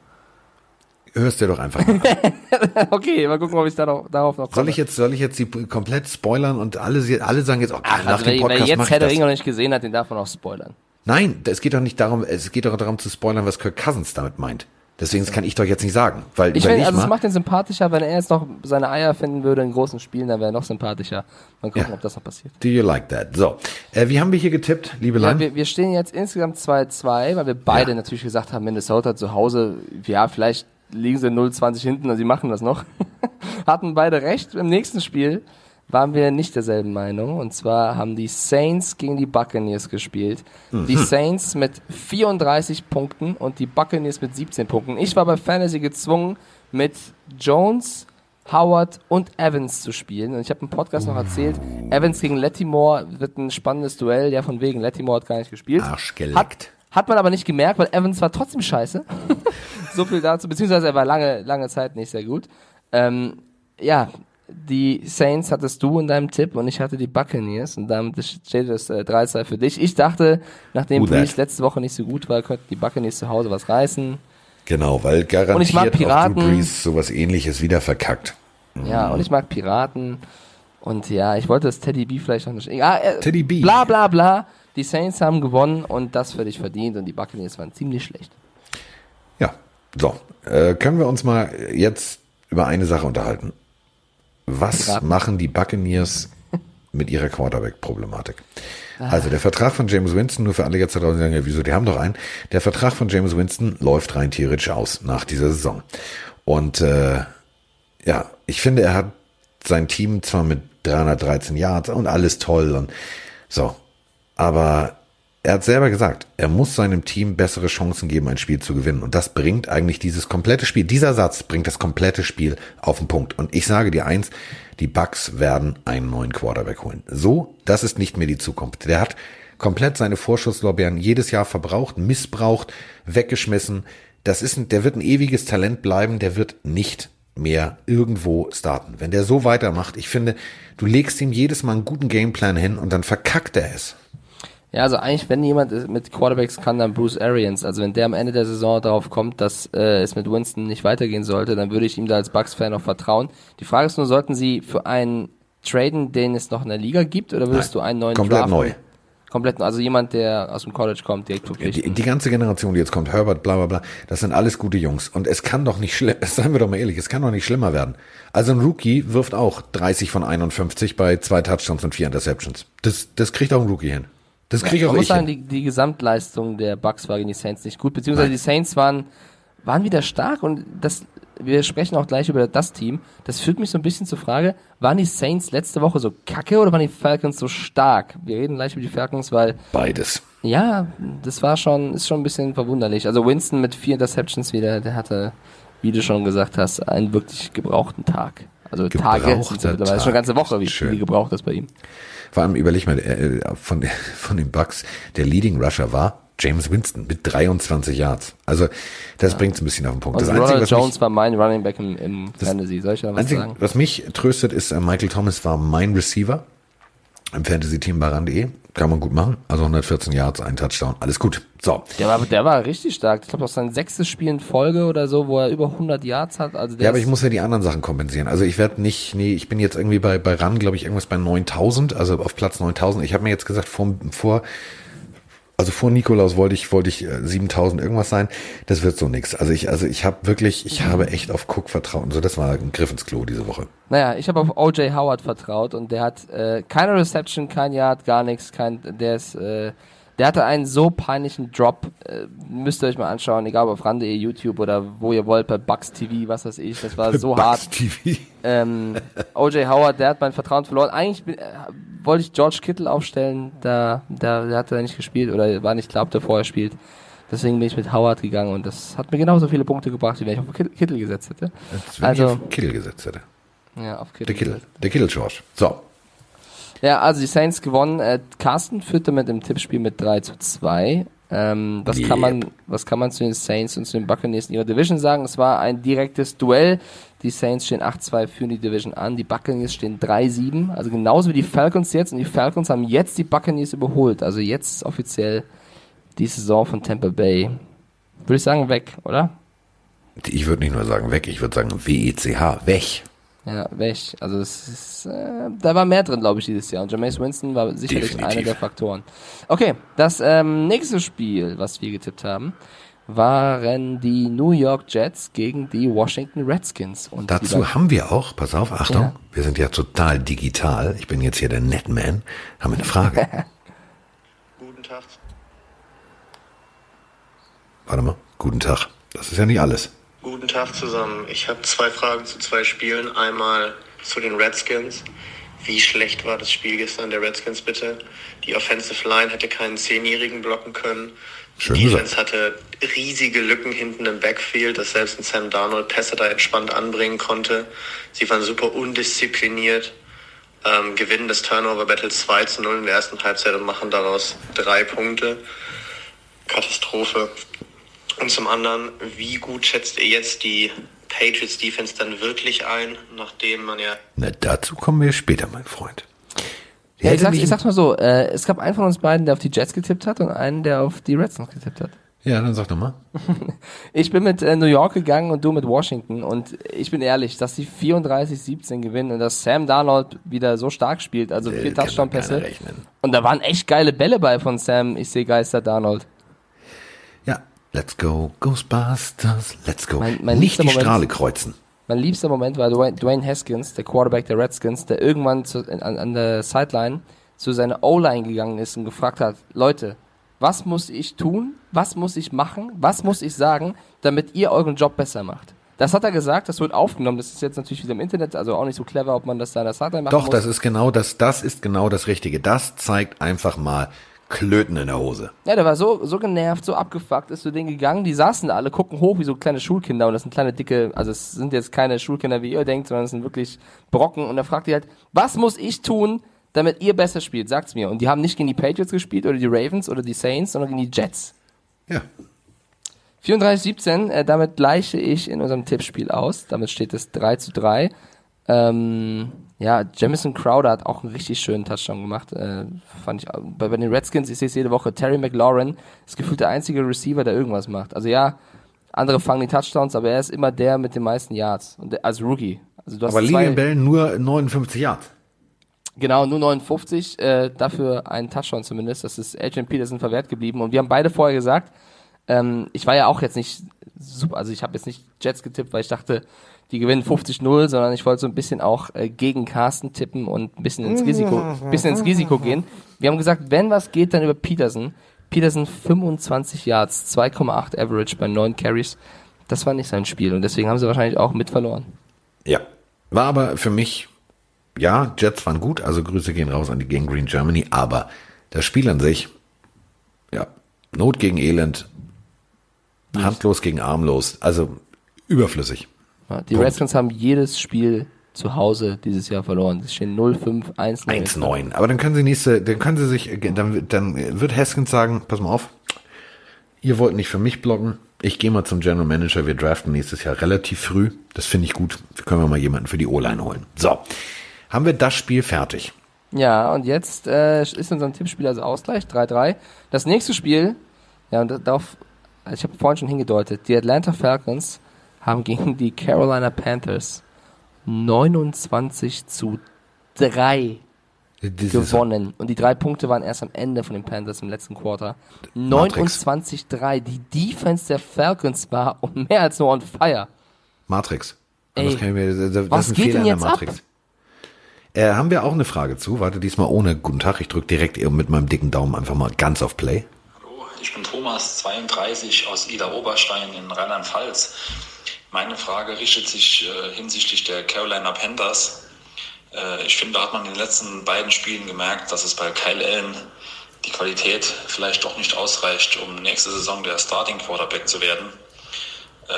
Speaker 1: Hörst dir doch einfach [laughs]
Speaker 2: okay, mal gucken, ob ich da noch, darauf noch
Speaker 1: komme. Soll ich jetzt, soll ich jetzt die komplett spoilern und alle, alle sagen jetzt, okay,
Speaker 2: Ach, nach also dem Podcast wer jetzt Herr der Ringe noch nicht gesehen hat, den darf man auch spoilern.
Speaker 1: Nein, es geht doch nicht darum, es geht doch darum zu spoilern, was Kirk Cousins damit meint. Deswegen das kann ich doch jetzt nicht sagen. Weil
Speaker 2: ich finde, also es macht ihn sympathischer, wenn er jetzt noch seine Eier finden würde in großen Spielen, dann wäre er noch sympathischer. Mal gucken, ja. ob das noch passiert.
Speaker 1: Do you like that? So, äh, wie haben wir hier getippt, liebe ja,
Speaker 2: wir, wir, stehen jetzt insgesamt 2-2, weil wir beide ja. natürlich gesagt haben, Minnesota zu Hause, ja, vielleicht liegen sie 0-20 hinten und sie machen das noch. [laughs] Hatten beide recht. Im nächsten Spiel waren wir nicht derselben Meinung. Und zwar haben die Saints gegen die Buccaneers gespielt. Mhm. Die Saints mit 34 Punkten und die Buccaneers mit 17 Punkten. Ich war bei Fantasy gezwungen, mit Jones, Howard und Evans zu spielen. Und ich habe im Podcast noch erzählt, Evans gegen Lettimore wird ein spannendes Duell. Ja, von wegen, Lettimore hat gar nicht gespielt.
Speaker 1: Arsch geleckt.
Speaker 2: Hat, hat man aber nicht gemerkt, weil Evans war trotzdem scheiße. [laughs] so viel dazu, beziehungsweise er war lange, lange Zeit nicht sehr gut. Ähm, ja, die Saints hattest du in deinem Tipp und ich hatte die Buccaneers und damit steht das äh, 3-2 für dich. Ich dachte, nachdem Breeze letzte Woche nicht so gut war, könnten die Buccaneers zu Hause was reißen.
Speaker 1: Genau, weil garantiert und ich mag Piraten, auch Brees sowas ähnliches wieder verkackt.
Speaker 2: Ja, und ich mag Piraten und ja, ich wollte das Teddy B vielleicht noch nicht. Ja, äh, Teddy B. Bla bla bla. Die Saints haben gewonnen und das für dich verdient und die Buccaneers waren ziemlich schlecht.
Speaker 1: Ja, so. Äh, können wir uns mal jetzt über eine Sache unterhalten. Was Piraten. machen die Buccaneers mit ihrer Quarterback-Problematik? Ah. Also der Vertrag von James Winston, nur für alle jetzt da draußen sagen, ja, wieso, die haben doch einen. Der Vertrag von James Winston läuft rein theoretisch aus nach dieser Saison. Und äh, ja, ich finde, er hat sein Team zwar mit 313 Yards und alles toll und so, aber er hat selber gesagt, er muss seinem Team bessere Chancen geben, ein Spiel zu gewinnen. Und das bringt eigentlich dieses komplette Spiel, dieser Satz bringt das komplette Spiel auf den Punkt. Und ich sage dir eins, die Bucks werden einen neuen Quarterback holen. So, das ist nicht mehr die Zukunft. Der hat komplett seine Vorschusslorbeeren jedes Jahr verbraucht, missbraucht, weggeschmissen. Das ist ein, der wird ein ewiges Talent bleiben, der wird nicht mehr irgendwo starten. Wenn der so weitermacht, ich finde, du legst ihm jedes Mal einen guten Gameplan hin und dann verkackt er es.
Speaker 2: Ja, also eigentlich, wenn jemand mit Quarterbacks kann, dann Bruce Arians. Also wenn der am Ende der Saison darauf kommt, dass äh, es mit Winston nicht weitergehen sollte, dann würde ich ihm da als Bucks-Fan noch vertrauen. Die Frage ist nur, sollten sie für einen traden, den es noch in der Liga gibt, oder würdest Nein, du einen neuen
Speaker 1: komplett draften? neu.
Speaker 2: Komplett, also jemand, der aus dem College kommt, direkt
Speaker 1: verpflichten. Die, die ganze Generation, die jetzt kommt, Herbert, bla bla bla, das sind alles gute Jungs. Und es kann doch nicht schlimm, [laughs] seien wir doch mal ehrlich, es kann doch nicht schlimmer werden. Also ein Rookie wirft auch 30 von 51 bei zwei Touchdowns und vier Interceptions. Das, das kriegt auch ein Rookie hin. Das kriege ich auch
Speaker 2: ich muss sagen, die, die Gesamtleistung der Bucks war gegen die Saints nicht gut, beziehungsweise Nein. die Saints waren, waren wieder stark und das, wir sprechen auch gleich über das Team. Das führt mich so ein bisschen zur Frage, waren die Saints letzte Woche so kacke oder waren die Falcons so stark? Wir reden gleich über die Falcons, weil.
Speaker 1: Beides.
Speaker 2: Ja, das war schon, ist schon ein bisschen verwunderlich. Also Winston mit vier Interceptions wieder, der hatte, wie du schon gesagt hast, einen wirklich gebrauchten Tag. Also Tage mittlerweile schon eine ganze Woche, wie viel gebraucht das bei ihm.
Speaker 1: Vor allem überleg mal, äh, von, [laughs] von den Bucks, der Leading Rusher war James Winston mit 23 Yards. Also das ja. bringt es ein bisschen auf den Punkt.
Speaker 2: Also das Ronald Einzige, Jones mich, war mein Running Back im, im Fantasy. Soll ich da was Einzige, sagen?
Speaker 1: Was mich tröstet, ist, äh, Michael Thomas war mein Receiver im Fantasy-Team bei RAN.de. Kann man gut machen. Also 114 Yards, ein Touchdown. Alles gut. So.
Speaker 2: Der war, der war richtig stark. Ich glaube, das sein sechstes Spiel in Folge oder so, wo er über 100 Yards hat. Also
Speaker 1: ja, aber ich muss ja die anderen Sachen kompensieren. Also ich werde nicht, nee, ich bin jetzt irgendwie bei, bei RAN, glaube ich, irgendwas bei 9000, also auf Platz 9000. Ich habe mir jetzt gesagt, vor, vor also vor Nikolaus wollte ich wollte ich 7000 äh, irgendwas sein. Das wird so nix. Also ich also ich habe wirklich ich habe echt auf Cook vertraut. So das war ein Griff ins Klo diese Woche.
Speaker 2: Naja, ich habe auf OJ Howard vertraut und der hat äh, keine Reception, kein Yard, gar nichts, kein der ist äh, der hatte einen so peinlichen Drop, äh, müsst ihr euch mal anschauen, egal ob auf Rande, YouTube oder wo ihr wollt, bei Bugs TV, was weiß ich, das war [laughs] so Bugs hart. TV. Ähm, OJ Howard, der hat mein Vertrauen verloren. Eigentlich bin, äh, wollte ich George Kittle aufstellen, da, da, der hat er nicht gespielt oder war nicht klar, ob der vorher spielt. Deswegen bin ich mit Howard gegangen und das hat mir genauso viele Punkte gebracht, wie wenn ich auf Kittle gesetzt hätte.
Speaker 1: Als wenn also, ich auf Kittle gesetzt hätte.
Speaker 2: Ja, auf Kittle.
Speaker 1: Der Kittle, der Kittle George. So,
Speaker 2: ja, also die Saints gewonnen. Äh, Carsten führte mit dem Tippspiel mit 3 zu 2. Ähm, was yep. kann man, was kann man zu den Saints und zu den Buccaneers in ihrer Division sagen? Es war ein direktes Duell. Die Saints stehen 8-2 für die Division an. Die Buccaneers stehen 3-7. Also genauso wie die Falcons jetzt. Und die Falcons haben jetzt die Buccaneers überholt. Also jetzt offiziell die Saison von Tampa Bay. Würde ich sagen, weg, oder?
Speaker 1: Ich würde nicht nur sagen weg, ich würde sagen WECH, weg.
Speaker 2: Ja, weg. Also es ist, äh, da war mehr drin, glaube ich, dieses Jahr. Und Jameis Winston war sicherlich Definitiv. einer der Faktoren. Okay, das ähm, nächste Spiel, was wir getippt haben, waren die New York Jets gegen die Washington Redskins.
Speaker 1: Und Dazu haben wir auch, pass auf, Achtung, ja. wir sind ja total digital. Ich bin jetzt hier der Netman. Haben wir eine Frage? [laughs] Guten Tag. Warte mal, guten Tag. Das ist ja nicht alles.
Speaker 3: Guten Tag zusammen. Ich habe zwei Fragen zu zwei Spielen. Einmal zu den Redskins. Wie schlecht war das Spiel gestern der Redskins bitte? Die Offensive Line hätte keinen Zehnjährigen blocken können.
Speaker 1: Schön
Speaker 3: Die
Speaker 1: gesagt.
Speaker 3: Defense hatte riesige Lücken hinten im Backfield, dass selbst ein Sam Darnold Pässe da entspannt anbringen konnte. Sie waren super undiszipliniert, ähm, gewinnen das Turnover Battle 2 zu 0 in der ersten Halbzeit und machen daraus drei Punkte. Katastrophe. Und zum anderen, wie gut schätzt ihr jetzt die Patriots Defense dann wirklich ein, nachdem man ja
Speaker 1: Na, dazu kommen wir später, mein Freund.
Speaker 2: Ja, ich,
Speaker 1: mich-
Speaker 2: ich sag's mal so, äh, es gab einen von uns beiden, der auf die Jets getippt hat und einen, der auf die Redskins getippt hat.
Speaker 1: Ja, dann sag doch mal. [laughs]
Speaker 2: Ich bin mit äh, New York gegangen und du mit Washington und ich bin ehrlich, dass die 34-17 gewinnen und dass Sam Darnold wieder so stark spielt, also
Speaker 1: Äh,
Speaker 2: vier Touchdown-Pässe. Und da waren echt geile Bälle bei von Sam, ich sehe Geister Darnold.
Speaker 1: Let's go, Ghostbusters, let's go.
Speaker 2: Mein- mein
Speaker 1: Nicht die
Speaker 2: Moment-
Speaker 1: Strahle kreuzen.
Speaker 2: Mein liebster Moment war Dwayne, Dwayne Haskins, der Quarterback der Redskins, der irgendwann zu, an, an der Sideline zu seiner O-Line gegangen ist und gefragt hat, Leute, was muss ich tun? Was muss ich machen? Was muss ich sagen, damit ihr euren Job besser macht? Das hat er gesagt, das wird aufgenommen. Das ist jetzt natürlich wieder im Internet, also auch nicht so clever, ob man das da an der Sideline machen
Speaker 1: Doch,
Speaker 2: muss.
Speaker 1: das ist genau das, das ist genau das Richtige. Das zeigt einfach mal Klöten in der Hose.
Speaker 2: Ja, der war so, so genervt, so abgefuckt, ist zu denen gegangen. Die saßen da alle, gucken hoch wie so kleine Schulkinder und das sind kleine dicke, also es sind jetzt keine Schulkinder, wie ihr denkt, sondern es sind wirklich Brocken. Und er fragt die halt, was muss ich tun, damit ihr besser spielt? Sagt's mir. Und die haben nicht gegen die Patriots gespielt oder die Ravens oder die Saints, sondern gegen die Jets.
Speaker 1: Ja.
Speaker 2: 34-17, äh, damit gleiche ich in unserem Tippspiel aus. Damit steht es 3 zu 3. Ähm, ja, Jamison Crowder hat auch einen richtig schönen Touchdown gemacht. Äh, fand ich bei, bei den Redskins, ich sehe es jede Woche, Terry McLaurin ist gefühlt der einzige Receiver, der irgendwas macht. Also ja, andere fangen die Touchdowns, aber er ist immer der mit den meisten Yards. Und der, als Rookie. Also du hast
Speaker 1: Aber Bell nur 59 Yards.
Speaker 2: Genau, nur 59, äh, dafür ein Touchdown zumindest. Das ist Adrian Peterson verwehrt geblieben. Und wir haben beide vorher gesagt, ähm, ich war ja auch jetzt nicht super, also ich habe jetzt nicht Jets getippt, weil ich dachte, die gewinnen 50-0, sondern ich wollte so ein bisschen auch äh, gegen Carsten tippen und ein bisschen ins Risiko, bisschen ins Risiko gehen. Wir haben gesagt, wenn was geht, dann über Peterson. Peterson 25 Yards, 2,8 Average bei 9 Carries. Das war nicht sein Spiel und deswegen haben sie wahrscheinlich auch mit verloren.
Speaker 1: Ja. War aber für mich, ja, Jets waren gut, also Grüße gehen raus an die Gang Green Germany, aber das Spiel an sich, ja, Not gegen Elend, handlos gegen armlos, also überflüssig.
Speaker 2: Die
Speaker 1: Punkt.
Speaker 2: Redskins haben jedes Spiel zu Hause dieses Jahr verloren. Sie stehen 0-5, 1-0.
Speaker 1: 1-9. Aber dann können sie nächste, dann können sie sich, dann, dann wird Haskins sagen, pass mal auf, ihr wollt nicht für mich blocken, ich gehe mal zum General Manager, wir draften nächstes Jahr relativ früh, das finde ich gut, können wir mal jemanden für die O-Line holen. So, haben wir das Spiel fertig.
Speaker 2: Ja, und jetzt äh, ist unser Tippspiel also Ausgleich, 3-3. Das nächste Spiel, ja, und darauf, ich habe vorhin schon hingedeutet, die Atlanta Falcons haben gegen die Carolina Panthers 29 zu 3
Speaker 1: Das ist-
Speaker 2: gewonnen. Und die drei Punkte waren erst am Ende von den Panthers im letzten Quarter. 29-3. Die Defense der Falcons war um mehr als nur on fire.
Speaker 1: Matrix.
Speaker 2: Ey,
Speaker 1: das, kann ich mir, das, das
Speaker 2: was
Speaker 1: ist ein
Speaker 2: geht
Speaker 1: Fehler
Speaker 2: denn
Speaker 1: in der
Speaker 2: jetzt ab?
Speaker 1: Matrix. Äh, haben wir auch eine Frage zu? Warte, diesmal ohne Guten Tag. Ich drücke direkt eben mit meinem dicken Daumen einfach mal ganz auf Play.
Speaker 4: Hallo, ich bin Thomas, 32 aus Ida Oberstein in Rheinland-Pfalz. Meine Frage richtet sich äh, hinsichtlich der Carolina Panthers. Äh, ich finde, da hat man in den letzten beiden Spielen gemerkt, dass es bei Kyle Allen die Qualität vielleicht doch nicht ausreicht, um nächste Saison der Starting Quarterback zu werden. Äh,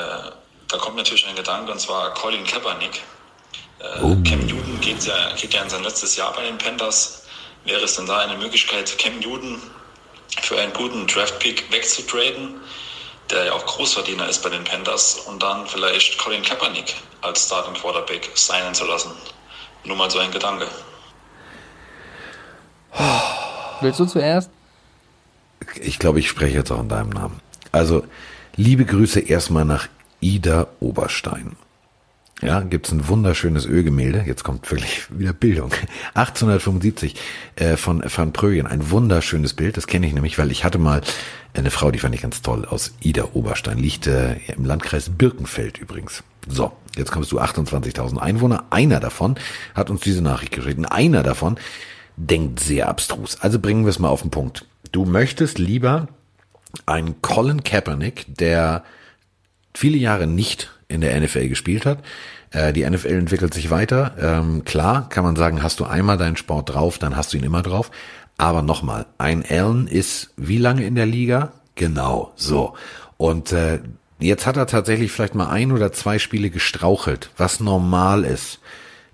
Speaker 4: da kommt natürlich ein Gedanke, und zwar Colin Kaepernick. Äh, Cam Newton geht ja, geht ja in sein letztes Jahr bei den Panthers. Wäre es denn da eine Möglichkeit, Cam Newton für einen guten Draftpick wegzutraden, der ja auch Großverdiener ist bei den Panthers, und dann vielleicht Colin Kaepernick als Starting Quarterback signen zu lassen? Nur mal so ein Gedanke.
Speaker 2: Willst du zuerst?
Speaker 1: Ich glaube, ich spreche jetzt auch in deinem Namen. Also, liebe Grüße erstmal nach Ida Oberstein. Ja, gibt's ein wunderschönes Ölgemälde. Jetzt kommt wirklich wieder Bildung. [laughs] 1875 äh, von Van Prögen. Ein wunderschönes Bild. Das kenne ich nämlich, weil ich hatte mal eine Frau, die fand ich ganz toll, aus Ida Oberstein. Liegt äh, im Landkreis Birkenfeld übrigens. So, jetzt kommst du 28.000 Einwohner. Einer davon hat uns diese Nachricht geschrieben. Einer davon denkt sehr abstrus. Also bringen wir es mal auf den Punkt. Du möchtest lieber einen Colin Kaepernick, der viele Jahre nicht in der NFL gespielt hat, Äh, die NFL entwickelt sich weiter. Ähm, klar, kann man sagen, hast du einmal deinen Sport drauf, dann hast du ihn immer drauf. Aber nochmal, ein Allen ist wie lange in der Liga? Genau, so. Und äh, jetzt hat er tatsächlich vielleicht mal ein oder zwei Spiele gestrauchelt, was normal ist.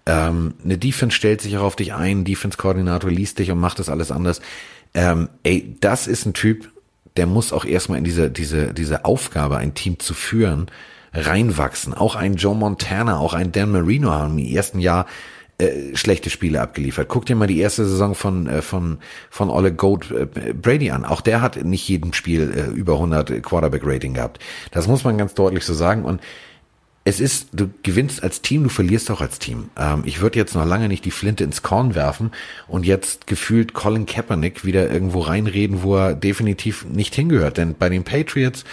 Speaker 1: Ähm, eine Defense stellt sich auch auf dich ein, Defense-Koordinator liest dich und macht das alles anders. Ähm, ey, das ist ein Typ, der muss auch erstmal in diese, diese, diese Aufgabe, ein Team zu führen, reinwachsen. Auch ein Joe Montana, auch ein Dan Marino haben im ersten Jahr äh, schlechte Spiele abgeliefert. Guck dir mal die erste Saison von äh, von von Ole Goat äh, Brady an. Auch der hat nicht jedem Spiel äh, über 100 Quarterback Rating gehabt. Das muss man ganz deutlich so sagen und es ist, du gewinnst als Team, du verlierst auch als Team. Ähm, ich würde jetzt noch lange nicht die Flinte ins Korn werfen und jetzt gefühlt Colin Kaepernick wieder irgendwo reinreden, wo er definitiv nicht hingehört. Denn bei den Patriots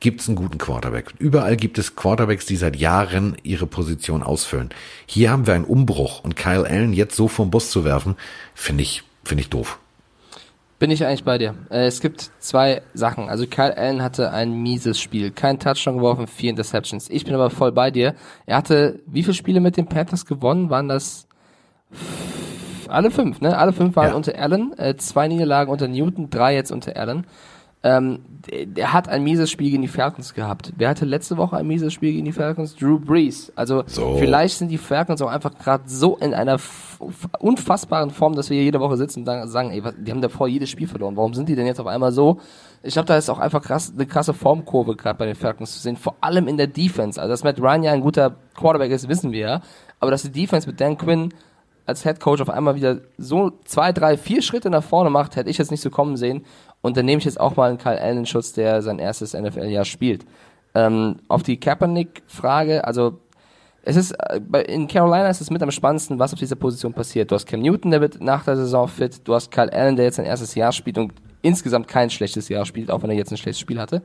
Speaker 1: gibt es einen guten Quarterback. Überall gibt es Quarterbacks, die seit Jahren ihre Position ausfüllen. Hier haben wir einen Umbruch und Kyle Allen jetzt so vom Bus zu werfen, finde ich, finde ich doof.
Speaker 2: Bin ich eigentlich bei dir. Äh, es gibt zwei Sachen. Also Kyle Allen hatte ein mieses Spiel. Kein Touchdown geworfen, vier Interceptions. Ich bin aber voll bei dir. Er hatte wie viele Spiele mit den Panthers gewonnen? Waren das alle fünf, ne? Alle fünf waren ja. unter Allen. Äh, zwei Niederlagen unter Newton, drei jetzt unter Allen. Ähm, der hat ein mieses Spiel gegen die Falcons gehabt. Wer hatte letzte Woche ein mieses Spiel gegen die Falcons? Drew Brees. Also so. vielleicht sind die Falcons auch einfach gerade so in einer unfassbaren Form, dass wir hier jede Woche sitzen und sagen, ey, die haben davor jedes Spiel verloren. Warum sind die denn jetzt auf einmal so? Ich glaube, da ist auch einfach krass, eine krasse Formkurve gerade bei den Falcons zu sehen, vor allem in der Defense. Also dass Matt Ryan ja ein guter Quarterback ist, wissen wir ja. Aber dass die Defense mit Dan Quinn als Head Coach auf einmal wieder so zwei, drei, vier Schritte nach vorne macht, hätte ich jetzt nicht so kommen sehen. Und dann nehme ich jetzt auch mal einen Kyle Allen Schutz, der sein erstes NFL-Jahr spielt. Ähm, auf die Kaepernick-Frage, also es ist äh, in Carolina ist es mit am spannendsten, was auf dieser Position passiert. Du hast Cam Newton, der wird nach der Saison fit. Du hast Kyle Allen, der jetzt sein erstes Jahr spielt und insgesamt kein schlechtes Jahr spielt, auch wenn er jetzt ein schlechtes Spiel hatte.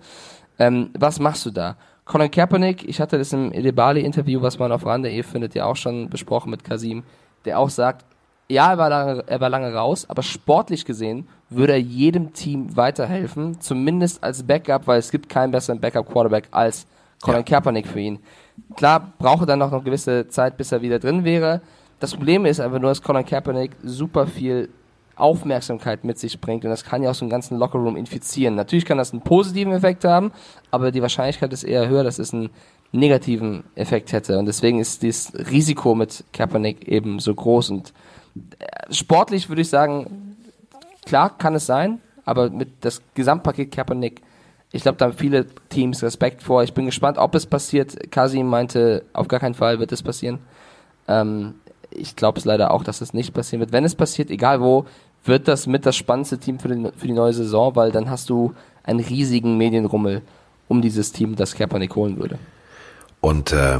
Speaker 2: Ähm, was machst du da? Colin Kaepernick, ich hatte das im Edebali-Interview, was man auf RAN.de findet, ja auch schon besprochen mit Kasim, der auch sagt, ja, er war, lange, er war lange raus, aber sportlich gesehen würde er jedem Team weiterhelfen, zumindest als Backup, weil es gibt keinen besseren Backup-Quarterback als Colin ja. Kaepernick für ihn. Klar, brauche dann noch eine gewisse Zeit, bis er wieder drin wäre. Das Problem ist einfach nur, dass Colin Kaepernick super viel Aufmerksamkeit mit sich bringt und das kann ja auch so einen ganzen Lockerroom infizieren. Natürlich kann das einen positiven Effekt haben, aber die Wahrscheinlichkeit ist eher höher, dass es einen negativen Effekt hätte und deswegen ist dieses Risiko mit Kaepernick eben so groß und sportlich würde ich sagen, klar kann es sein, aber mit das Gesamtpaket Kaepernick, ich glaube, da haben viele Teams Respekt vor. Ich bin gespannt, ob es passiert. Kasim meinte, auf gar keinen Fall wird es passieren. Ähm, ich glaube es leider auch, dass es nicht passieren wird. Wenn es passiert, egal wo, wird das mit das spannendste Team für die, für die neue Saison, weil dann hast du einen riesigen Medienrummel um dieses Team, das Kaepernick holen würde.
Speaker 1: Und äh,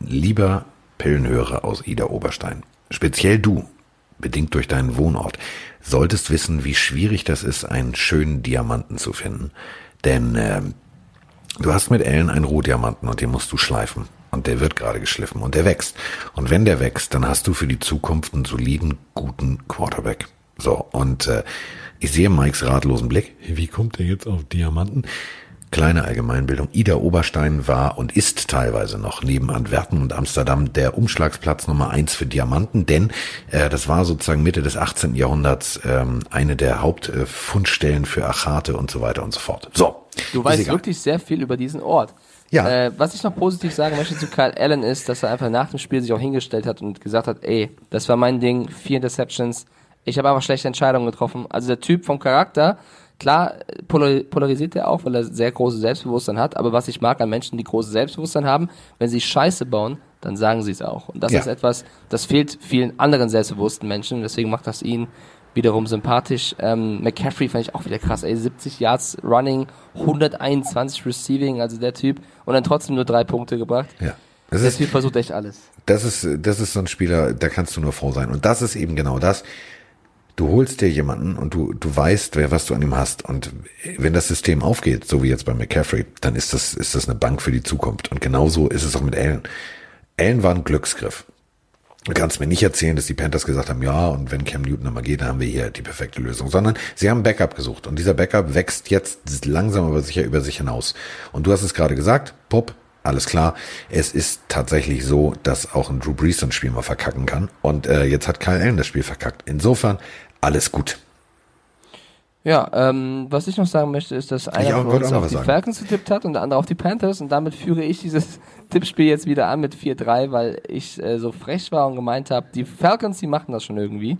Speaker 1: lieber Pillenhörer aus Ida Oberstein, speziell du, bedingt durch deinen Wohnort, solltest wissen, wie schwierig das ist, einen schönen Diamanten zu finden. Denn äh, du hast mit Ellen einen Rohdiamanten und den musst du schleifen. Und der wird gerade geschliffen und der wächst. Und wenn der wächst, dann hast du für die Zukunft einen soliden, guten Quarterback. So, und äh, ich sehe Mikes ratlosen Blick. Wie kommt der jetzt auf Diamanten? Kleine Allgemeinbildung. Ida Oberstein war und ist teilweise noch neben Antwerpen und Amsterdam der Umschlagsplatz Nummer eins für Diamanten, denn äh, das war sozusagen Mitte des 18. Jahrhunderts ähm, eine der Hauptfundstellen äh, für Achate und so weiter und so fort. So.
Speaker 2: Du weißt wirklich sehr viel über diesen Ort. Ja. Äh, was ich noch positiv sagen möchte zu Kyle Allen ist, dass er einfach nach dem Spiel sich auch hingestellt hat und gesagt hat, ey, das war mein Ding, vier Interceptions, ich habe einfach schlechte Entscheidungen getroffen. Also der Typ vom Charakter, Klar polarisiert er auch, weil er sehr großes Selbstbewusstsein hat, aber was ich mag an Menschen, die großes Selbstbewusstsein haben, wenn sie Scheiße bauen, dann sagen sie es auch. Und das ja. ist etwas, das fehlt vielen anderen selbstbewussten Menschen, deswegen macht das ihn wiederum sympathisch. Ähm, McCaffrey fand ich auch wieder krass, ey, 70 Yards Running, 121 Receiving, also der Typ, und dann trotzdem nur drei Punkte gebracht. Ja. Das der ist, Typ versucht echt alles.
Speaker 1: Das ist, das ist so ein Spieler, da kannst du nur froh sein. Und das ist eben genau das du holst dir jemanden und du, du weißt, wer, was du an ihm hast. Und wenn das System aufgeht, so wie jetzt bei McCaffrey, dann ist das, ist das eine Bank für die Zukunft. Und genauso ist es auch mit Allen. Allen war ein Glücksgriff. Du kannst mir nicht erzählen, dass die Panthers gesagt haben, ja, und wenn Cam Newton nochmal geht, dann haben wir hier die perfekte Lösung, sondern sie haben Backup gesucht und dieser Backup wächst jetzt langsam aber sicher über sich hinaus. Und du hast es gerade gesagt, Pop, alles klar. Es ist tatsächlich so, dass auch ein Drew Brees ein Spiel mal verkacken kann. Und äh, jetzt hat Kyle Allen das Spiel verkackt. Insofern alles gut.
Speaker 2: Ja, ähm, was ich noch sagen möchte, ist, dass einer von uns auf die
Speaker 1: sagen.
Speaker 2: Falcons getippt hat und der andere auf die Panthers und damit führe ich dieses [laughs] Tippspiel jetzt wieder an mit 4-3, weil ich äh, so frech war und gemeint habe, die Falcons, die machen das schon irgendwie.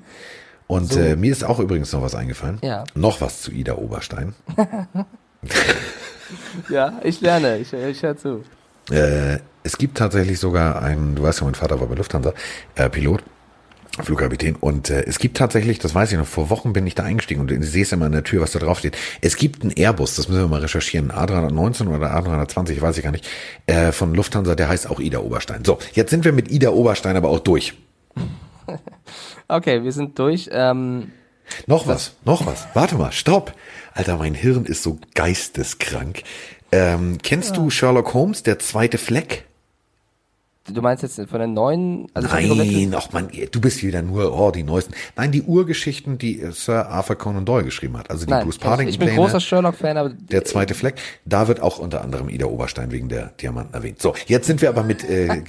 Speaker 1: Und so. äh, mir ist auch übrigens noch was eingefallen.
Speaker 2: Ja.
Speaker 1: Noch was zu Ida Oberstein. [laughs] [laughs]
Speaker 2: ja, ich lerne, ich, ich höre zu.
Speaker 1: Äh, es gibt tatsächlich sogar einen, du weißt ja, mein Vater war bei Lufthansa, äh, Pilot. Flugkapitän. Und äh, es gibt tatsächlich, das weiß ich noch, vor Wochen bin ich da eingestiegen und ich sehe es immer an der Tür, was da drauf steht. Es gibt einen Airbus, das müssen wir mal recherchieren, A319 oder A320, weiß ich gar nicht, äh, von Lufthansa, der heißt auch Ida Oberstein. So, jetzt sind wir mit Ida Oberstein aber auch durch. [laughs]
Speaker 2: okay, wir sind durch. Ähm,
Speaker 1: noch was, noch was. Warte mal, stopp. Alter, mein Hirn ist so geisteskrank. Ähm, kennst ja. du Sherlock Holmes, der zweite Fleck?
Speaker 2: Du meinst jetzt von den neuen?
Speaker 1: Also Nein, ach man, du bist wieder nur, oh, die neuesten. Nein, die Urgeschichten, die Sir Arthur Conan Doyle geschrieben hat. Also die
Speaker 2: Nein,
Speaker 1: Bruce Partington.
Speaker 2: Ich bin großer Sherlock-Fan, aber.
Speaker 1: Der zweite Fleck. Da wird auch unter anderem Ida Oberstein wegen der Diamanten erwähnt. So, jetzt sind wir aber mit, äh, [laughs]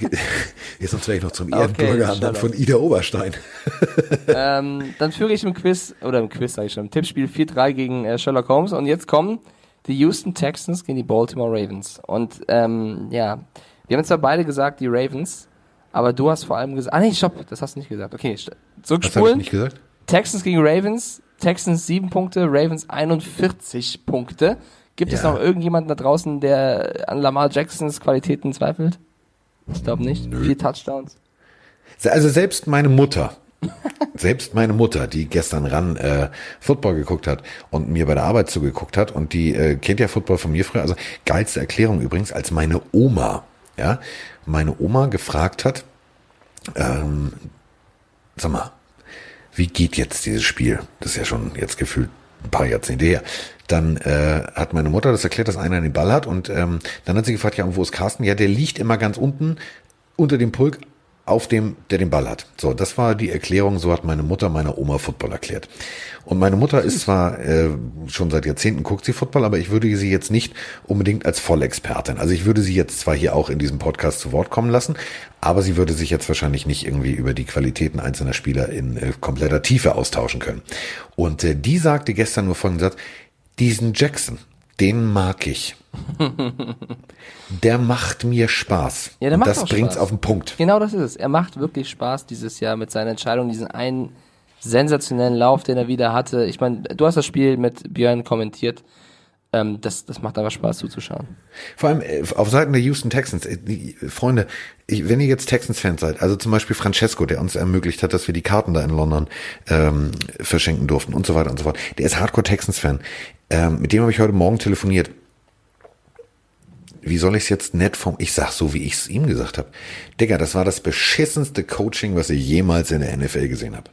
Speaker 1: [laughs] jetzt uns vielleicht noch zum Ehrenbürger okay, von Ida Oberstein. [laughs]
Speaker 2: ähm, dann führe ich im Quiz, oder im Quiz sage ich schon, im Tippspiel 4-3 gegen äh, Sherlock Holmes und jetzt kommen die Houston Texans gegen die Baltimore Ravens. Und, ähm, ja, wir haben zwar beide gesagt, die Ravens, aber du hast vor allem gesagt, ah nee, stopp, das hast du nicht gesagt. Okay, zurückspulen. Habe ich
Speaker 1: nicht gesagt?
Speaker 2: Texans gegen Ravens, Texans 7 Punkte, Ravens 41 Punkte. Gibt ja. es noch irgendjemanden da draußen, der an Lamar Jacksons Qualitäten zweifelt? Ich glaube nicht. Nö. Vier Touchdowns.
Speaker 1: Also selbst meine Mutter, [laughs] selbst meine Mutter, die gestern ran äh, Football geguckt hat und mir bei der Arbeit zugeguckt hat und die äh, kennt ja Football von mir früher, also geilste Erklärung übrigens, als meine Oma ja, meine Oma gefragt hat, ähm, sag mal, wie geht jetzt dieses Spiel? Das ist ja schon jetzt gefühlt ein paar Jahrzehnte her. Dann äh, hat meine Mutter das erklärt, dass einer den Ball hat und ähm, dann hat sie gefragt, ja, und wo ist Carsten? Ja, der liegt immer ganz unten unter dem Pulk auf dem, der den Ball hat. So, das war die Erklärung, so hat meine Mutter meiner Oma Football erklärt. Und meine Mutter ist zwar äh, schon seit Jahrzehnten guckt sie Football, aber ich würde sie jetzt nicht unbedingt als Vollexpertin. Also ich würde sie jetzt zwar hier auch in diesem Podcast zu Wort kommen lassen, aber sie würde sich jetzt wahrscheinlich nicht irgendwie über die Qualitäten einzelner Spieler in äh, kompletter Tiefe austauschen können. Und äh, die sagte gestern nur folgenden Satz, diesen Jackson, den mag ich. der macht mir Spaß.
Speaker 2: Ja, der macht
Speaker 1: das bringt's Spaß. auf den Punkt.
Speaker 2: Genau das ist es. Er macht wirklich Spaß dieses Jahr mit seiner Entscheidung, diesen einen sensationellen Lauf, den er wieder hatte. Ich meine, du hast das Spiel mit Björn kommentiert. Ähm, das, das macht aber Spaß zuzuschauen.
Speaker 1: Vor allem äh, auf Seiten der Houston Texans, äh, die, Freunde, ich, wenn ihr jetzt Texans-Fans seid, also zum Beispiel Francesco, der uns ermöglicht hat, dass wir die Karten da in London ähm, verschenken durften und so weiter und so fort, der ist Hardcore Texans-Fan. Ähm, mit dem habe ich heute Morgen telefoniert wie soll ich es jetzt nett vom, ich sag so, wie ich es ihm gesagt habe. Digga, das war das beschissenste Coaching, was ich jemals in der NFL gesehen habe.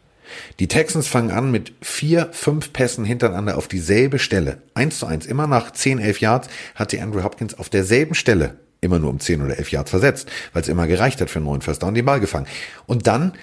Speaker 1: Die Texans fangen an mit vier, fünf Pässen hintereinander auf dieselbe Stelle. Eins zu eins. Immer nach zehn, elf Yards hat die Andrew Hopkins auf derselben Stelle immer nur um zehn oder elf Yards versetzt, weil es immer gereicht hat für einen neuen First Down den Ball gefangen. Und dann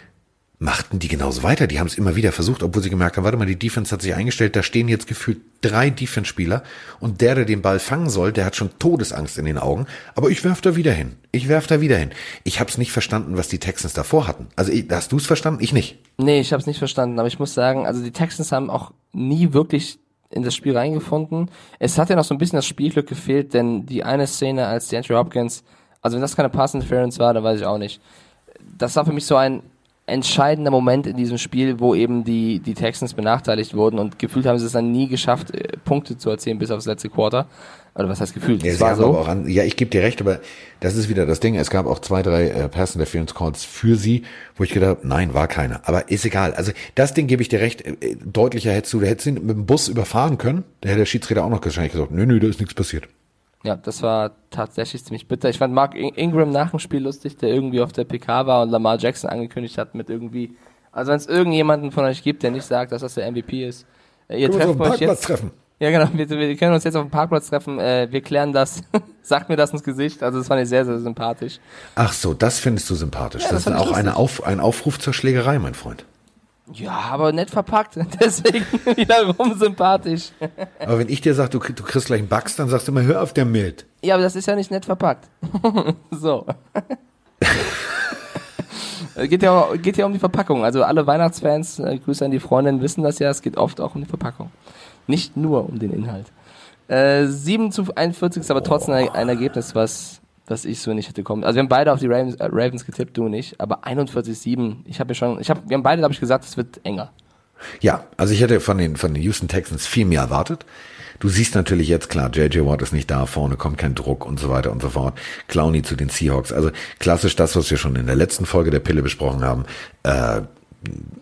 Speaker 1: machten die genauso weiter. Die haben es immer wieder versucht, obwohl sie gemerkt haben, warte mal, die Defense hat sich eingestellt, da stehen jetzt gefühlt drei Defense-Spieler und der, der den Ball fangen soll, der hat schon Todesangst in den Augen. Aber ich werf da wieder hin. Ich werf da wieder hin. Ich habe es nicht verstanden, was die Texans davor hatten. Also hast du es verstanden? Ich nicht.
Speaker 2: Nee, ich habe es nicht verstanden. Aber ich muss sagen, also die Texans haben auch nie wirklich in das Spiel reingefunden. Es hat ja noch so ein bisschen das Spielglück gefehlt, denn die eine Szene, als die Andrew Hopkins, also wenn das keine Pass Interference war, dann weiß ich auch nicht. Das war für mich so ein entscheidender Moment in diesem Spiel, wo eben die, die Texans benachteiligt wurden und gefühlt haben sie es dann nie geschafft, äh, Punkte zu erzielen bis aufs letzte Quarter. Oder was heißt gefühlt?
Speaker 1: Ja, das war so. An, ja, ich gebe dir recht, aber das ist wieder das Ding. Es gab auch zwei, drei äh, Pass Interference Calls für sie, wo ich gedacht habe, nein, war keiner. Aber ist egal. Also das Ding gebe ich dir recht. Äh, äh, deutlicher hättest du, du hättest ihn mit dem Bus überfahren können. Da hätte der Schiedsrichter auch noch wahrscheinlich gesagt, nö, nö, da ist nichts passiert.
Speaker 2: Ja, das war tatsächlich ziemlich bitter. Ich fand Mark Ingram nach dem Spiel lustig, der irgendwie auf der PK war und Lamar Jackson angekündigt hat mit irgendwie, also wenn es irgendjemanden von euch gibt, der nicht sagt, dass das der MVP ist,
Speaker 1: äh, ihr trefft euch jetzt. Treffen. [laughs]
Speaker 2: Ja, genau, wir, wir, können uns jetzt auf dem Parkplatz treffen, äh, wir klären das. [laughs] Sagt mir das ins Gesicht, also das fand ich sehr, sehr sympathisch.
Speaker 1: Ach so, das findest du sympathisch. Ja, das, das ist auch eine Auf, ein Aufruf zur Schlägerei, mein Freund.
Speaker 2: Ja, aber nett verpackt, [laughs] deswegen wiederum sympathisch.
Speaker 1: Aber wenn ich dir sage, du, du kriegst gleich einen Bugs, dann sagst du immer, hör auf damit.
Speaker 2: Ja, aber das ist ja nicht nett verpackt. [laughs] so. geht, ja, geht ja um die Verpackung. Also alle Weihnachtsfans, äh, Grüße an die Freundin, wissen das ja, es geht oft auch um die Verpackung. Nicht nur um den Inhalt. Äh, 7 zu 41 ist aber trotzdem ein, ein Ergebnis, was was ich so nicht hätte kommen. Also wir haben beide auf die Ravens, äh, Ravens getippt, du nicht, aber 41-7, ich habe mir schon, ich habe, wir haben beide, glaube ich, gesagt, es wird enger.
Speaker 1: Ja, also ich hätte von den, von den Houston Texans viel mehr erwartet. Du siehst natürlich jetzt klar, JJ Watt ist nicht da, vorne kommt kein Druck und so weiter und so fort. Clowney zu den Seahawks. Also klassisch das, was wir schon in der letzten Folge der Pille besprochen haben. Äh,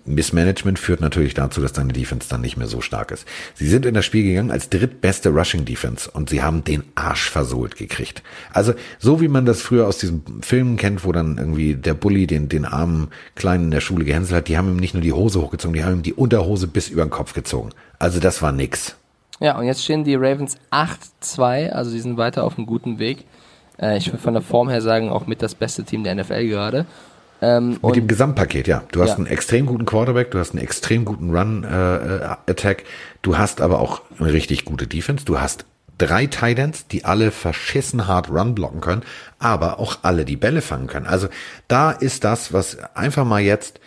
Speaker 1: Missmanagement führt natürlich dazu, dass deine Defense dann nicht mehr so stark ist. Sie sind in das Spiel gegangen als drittbeste Rushing Defense und sie haben den Arsch versohlt gekriegt. Also so wie man das früher aus diesen Filmen kennt, wo dann irgendwie der Bully den, den armen Kleinen in der Schule gehänselt hat, die haben ihm nicht nur die Hose hochgezogen, die haben ihm die Unterhose bis über den Kopf gezogen. Also das war nix.
Speaker 2: Ja, und jetzt stehen die Ravens 8-2, also sie sind weiter auf einem guten Weg. Äh, ich würde von der Form her sagen, auch mit das beste Team der NFL gerade.
Speaker 1: Ähm, Mit dem Gesamtpaket, ja. Du hast ja. einen extrem guten Quarterback, du hast einen extrem guten Run-Attack, äh, du hast aber auch eine richtig gute Defense, du hast drei Titans, die alle verschissen hart Run blocken können, aber auch alle die Bälle fangen können. Also da ist das, was einfach mal jetzt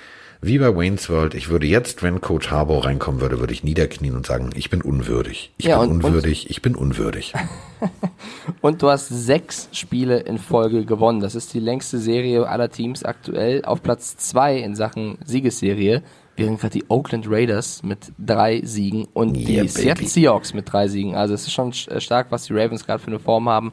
Speaker 1: wie bei Wayne's World, ich würde jetzt, wenn Coach Harbour reinkommen würde, würde ich niederknien und sagen, ich bin unwürdig. Ich ja, bin und, unwürdig, und, ich bin unwürdig. [laughs]
Speaker 2: und du hast sechs Spiele in Folge gewonnen. Das ist die längste Serie aller Teams aktuell. Auf Platz zwei in Sachen Siegesserie wären gerade die Oakland Raiders mit drei Siegen und yeah, die Seattle Seahawks mit drei Siegen. Also es ist schon äh, stark, was die Ravens gerade für eine Form haben.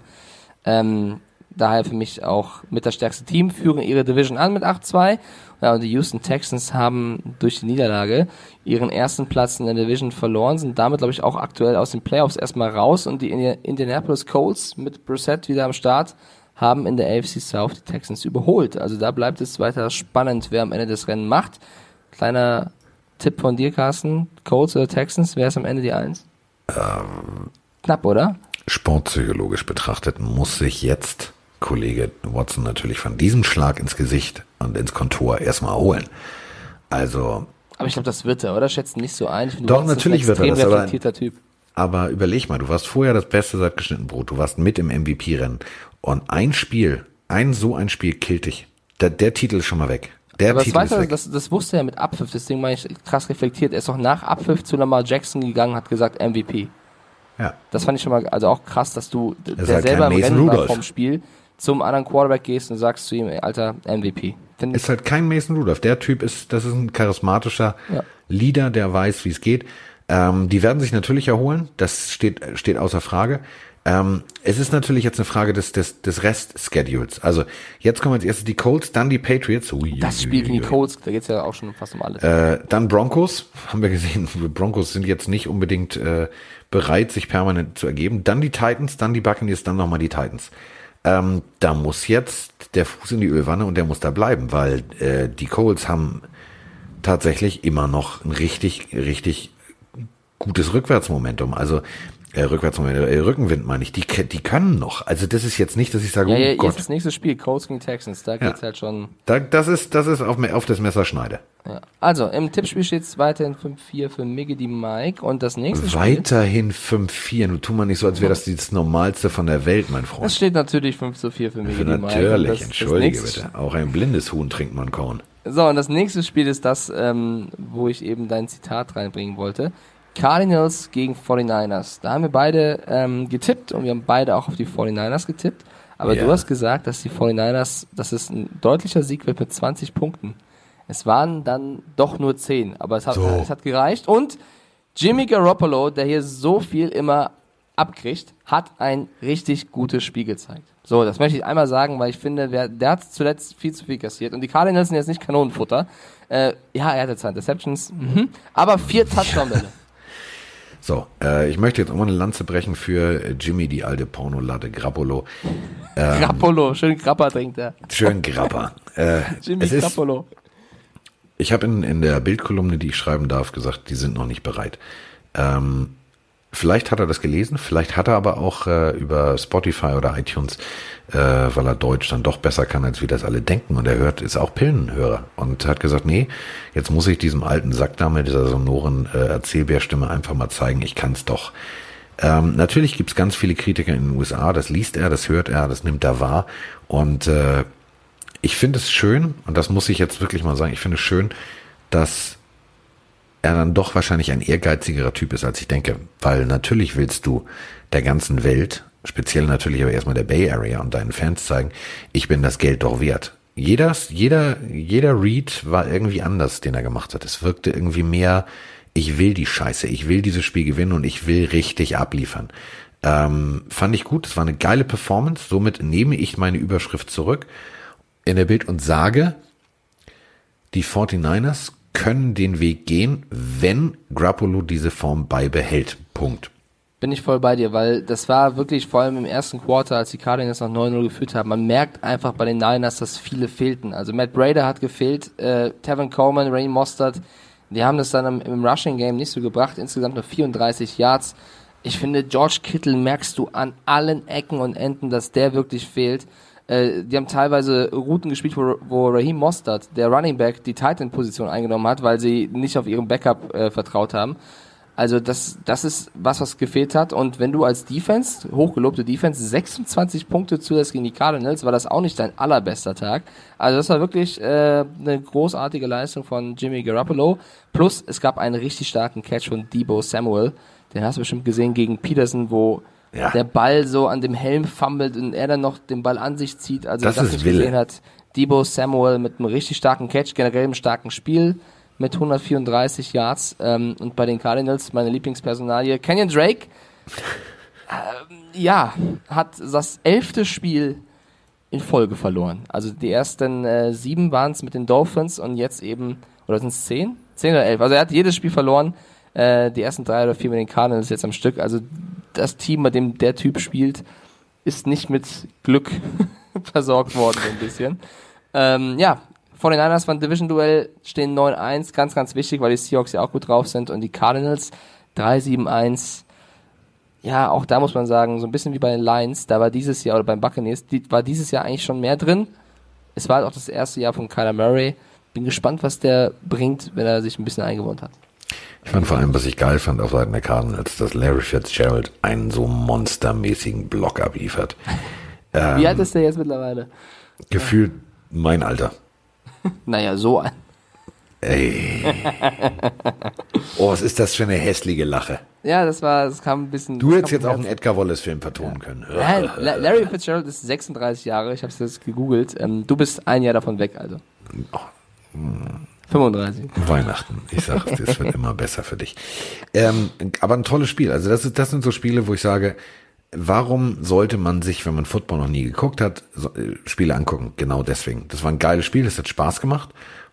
Speaker 2: Ähm, daher für mich auch mit das stärkste Team, führen ihre Division an mit 8-2 ja, und die Houston Texans haben durch die Niederlage ihren ersten Platz in der Division verloren, sind damit, glaube ich, auch aktuell aus den Playoffs erstmal raus und die Indianapolis Colts mit Brissett wieder am Start haben in der AFC South die Texans überholt. Also da bleibt es weiter spannend, wer am Ende des Rennen macht. Kleiner Tipp von dir, Carsten. Colts oder Texans, wer ist am Ende die Eins? Ähm, Knapp, oder?
Speaker 1: Sportpsychologisch betrachtet muss sich jetzt Kollege Watson natürlich von diesem Schlag ins Gesicht und ins Kontor erstmal holen. Also.
Speaker 2: Aber ich glaube, das wird er, oder? Schätzen nicht so ein.
Speaker 1: Doch, Watson natürlich wird er das, aber, typ. aber überleg mal, du warst vorher das Beste seit geschnitten Brot. Du warst mit im MVP-Rennen. Und ein Spiel, ein so ein Spiel killt dich. Der, der Titel ist schon mal weg. Der
Speaker 2: aber Titel das, ist weg. Das, das wusste er mit Abpfiff, deswegen meine ich krass reflektiert. Er ist auch nach Abpfiff zu Lamar Jackson gegangen, hat gesagt MVP. Ja. Das fand ich schon mal, also auch krass, dass du, der selber im Rennen war vom Spiel, zum anderen Quarterback gehst und sagst zu ihm, ey, Alter, MVP.
Speaker 1: Find ist halt kein Mason Rudolph. Der Typ ist, das ist ein charismatischer ja. Leader, der weiß, wie es geht. Ähm, die werden sich natürlich erholen. Das steht, steht außer Frage. Ähm, es ist natürlich jetzt eine Frage des, des, des Rest-Schedules. Also jetzt kommen als erstes die Colts, dann die Patriots.
Speaker 2: Ui, das Spiel gegen die Colts, da geht's ja auch schon fast um alles.
Speaker 1: Äh, dann Broncos, haben wir gesehen. [laughs] Broncos sind jetzt nicht unbedingt äh, bereit, sich permanent zu ergeben. Dann die Titans, dann die Buccaneers, dann nochmal die Titans ähm, da muss jetzt der Fuß in die Ölwanne und der muss da bleiben, weil äh, die Coles haben tatsächlich immer noch ein richtig, richtig gutes Rückwärtsmomentum. Also äh, Rückwärtsmomentum, äh, Rückenwind meine ich, die, die können noch. Also das ist jetzt nicht, dass ich sage,
Speaker 2: ja, oh ja, Gott. Jetzt das nächste Spiel, Colts gegen Texans, da geht's ja. halt schon.
Speaker 1: Da, das ist, das ist auf, auf das Messerschneide.
Speaker 2: Ja. Also, im Tippspiel steht es weiterhin 5-4 für Miggy die Mike und das nächste
Speaker 1: Spiel. Weiterhin 5-4. Nun tu mal nicht so, als wäre das das Normalste von der Welt, mein Freund.
Speaker 2: Es steht natürlich 5 4 für Miggy
Speaker 1: die Mike. Natürlich, entschuldige bitte. Auch ein blindes Huhn trinkt man Korn.
Speaker 2: So, und das nächste Spiel ist das, ähm, wo ich eben dein Zitat reinbringen wollte. Cardinals gegen 49ers. Da haben wir beide ähm, getippt und wir haben beide auch auf die 49ers getippt. Aber ja. du hast gesagt, dass die 49ers, dass es ein deutlicher Sieg wird mit 20 Punkten. Es waren dann doch nur zehn, aber es hat, so. es hat gereicht. Und Jimmy Garoppolo, der hier so viel immer abkriegt, hat ein richtig gutes Spiel gezeigt. So, das möchte ich einmal sagen, weil ich finde, wer, der hat zuletzt viel zu viel kassiert. Und die Cardinals sind jetzt nicht Kanonenfutter. Äh, ja, er hatte zwei Interceptions, mhm. aber vier Touchdown-Bälle.
Speaker 1: So, äh, ich möchte jetzt auch mal eine Lanze brechen für Jimmy, die alte Pornolatte, Grappolo.
Speaker 2: Ähm, Grappolo, schön Grappa trinkt er.
Speaker 1: Schön Grappa. [laughs] Äh, Jimmy Grappolo. Ich habe in, in der Bildkolumne, die ich schreiben darf, gesagt, die sind noch nicht bereit. Ähm, Vielleicht hat er das gelesen, vielleicht hat er aber auch äh, über Spotify oder iTunes, äh, weil er Deutsch dann doch besser kann, als wir das alle denken. Und er hört, ist auch Pillenhörer und hat gesagt, nee, jetzt muss ich diesem alten Sack da mit dieser sonoren äh, Erzählbärstimme einfach mal zeigen, ich kann's doch. Ähm, natürlich gibt's ganz viele Kritiker in den USA, das liest er, das hört er, das nimmt er wahr. Und äh, ich finde es schön, und das muss ich jetzt wirklich mal sagen, ich finde es schön, dass er dann doch wahrscheinlich ein ehrgeizigerer Typ ist, als ich denke. Weil natürlich willst du der ganzen Welt, speziell natürlich aber erstmal der Bay Area und deinen Fans zeigen, ich bin das Geld doch wert. Jeder, jeder, jeder Read war irgendwie anders, den er gemacht hat. Es wirkte irgendwie mehr, ich will die Scheiße, ich will dieses Spiel gewinnen und ich will richtig abliefern. Ähm, fand ich gut, es war eine geile Performance, somit nehme ich meine Überschrift zurück in der Bild und sage, die 49ers können den Weg gehen, wenn Grappolo diese Form beibehält. Punkt.
Speaker 2: Bin ich voll bei dir, weil das war wirklich vor allem im ersten Quarter, als die Cardinals noch 9-0 geführt haben, man merkt einfach bei den Niners, dass viele fehlten. Also Matt Brader hat gefehlt, äh, Tevin Coleman, Ray Mostert, die haben das dann im, im Rushing Game nicht so gebracht, insgesamt nur 34 Yards. Ich finde, George Kittle merkst du an allen Ecken und Enden, dass der wirklich fehlt. Äh, die haben teilweise Routen gespielt, wo, wo Raheem Mostert, der Running Back, die Titan-Position eingenommen hat, weil sie nicht auf ihren Backup äh, vertraut haben. Also das, das ist was, was gefehlt hat. Und wenn du als Defense, hochgelobte Defense, 26 Punkte zulässt gegen die Cardinals, war das auch nicht dein allerbester Tag. Also das war wirklich äh, eine großartige Leistung von Jimmy Garoppolo. Plus es gab einen richtig starken Catch von Debo Samuel. Den hast du bestimmt gesehen gegen Peterson, wo ja. der Ball so an dem Helm fummelt und er dann noch den Ball an sich zieht. Also
Speaker 1: das, das
Speaker 2: nicht
Speaker 1: Wille.
Speaker 2: gesehen hat. Debo Samuel mit einem richtig starken Catch, generell einem starken Spiel mit 134 Yards ähm, und bei den Cardinals meine Lieblingspersonalie Kenyon Drake. Ähm, ja, hat das elfte Spiel in Folge verloren. Also die ersten äh, sieben waren es mit den Dolphins und jetzt eben, oder sind es zehn? Zehn oder elf. Also er hat jedes Spiel verloren. Äh, die ersten drei oder vier mit den Cardinals jetzt am Stück. Also das Team, bei dem der Typ spielt, ist nicht mit Glück [laughs] versorgt worden, so ein bisschen. Ähm, ja, vor den Niners waren Division-Duell stehen 9-1, ganz, ganz wichtig, weil die Seahawks ja auch gut drauf sind und die Cardinals 3-7-1. Ja, auch da muss man sagen, so ein bisschen wie bei den Lions, da war dieses Jahr, oder beim Buccaneers, die, war dieses Jahr eigentlich schon mehr drin. Es war halt auch das erste Jahr von Kyler Murray. Bin gespannt, was der bringt, wenn er sich ein bisschen eingewohnt hat.
Speaker 1: Ich fand vor allem, was ich geil fand auf Seiten der Cardinals, dass Larry Fitzgerald einen so monstermäßigen Block abliefert.
Speaker 2: Ähm, [laughs] Wie alt ist der jetzt mittlerweile?
Speaker 1: Gefühlt mein Alter. [laughs]
Speaker 2: naja, so ein.
Speaker 1: Ey. [laughs] Oh, was ist das für eine hässliche Lache?
Speaker 2: Ja, das war, das kam ein bisschen.
Speaker 1: Du hättest jetzt auch einen Edgar Wallace-Film vertonen ja. können.
Speaker 2: Nein, Larry Fitzgerald ist 36 Jahre, ich habe es jetzt gegoogelt. Ähm, du bist ein Jahr davon weg, also. Oh. Hm. 35.
Speaker 1: Weihnachten. Ich sag, es wird [laughs] immer besser für dich. Ähm, aber ein tolles Spiel. Also das, ist, das sind so Spiele, wo ich sage, warum sollte man sich, wenn man Football noch nie geguckt hat, so, äh, Spiele angucken? Genau deswegen. Das war ein geiles Spiel, es hat Spaß gemacht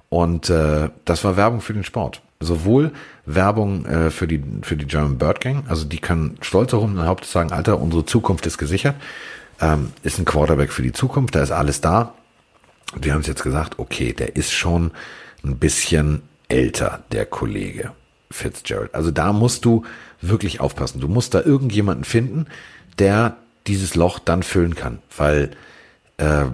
Speaker 1: und äh, das war Werbung für den Sport. Sowohl Werbung äh, für die für die German Bird Gang, also die können stolz herum in Haupt sagen, Alter, unsere Zukunft ist gesichert. Ähm, ist ein Quarterback für die Zukunft, da ist alles da. Und wir haben es jetzt gesagt, okay, der ist schon ein bisschen älter, der Kollege Fitzgerald. Also da musst du wirklich aufpassen. Du musst da irgendjemanden finden, der dieses Loch dann füllen kann, weil äh,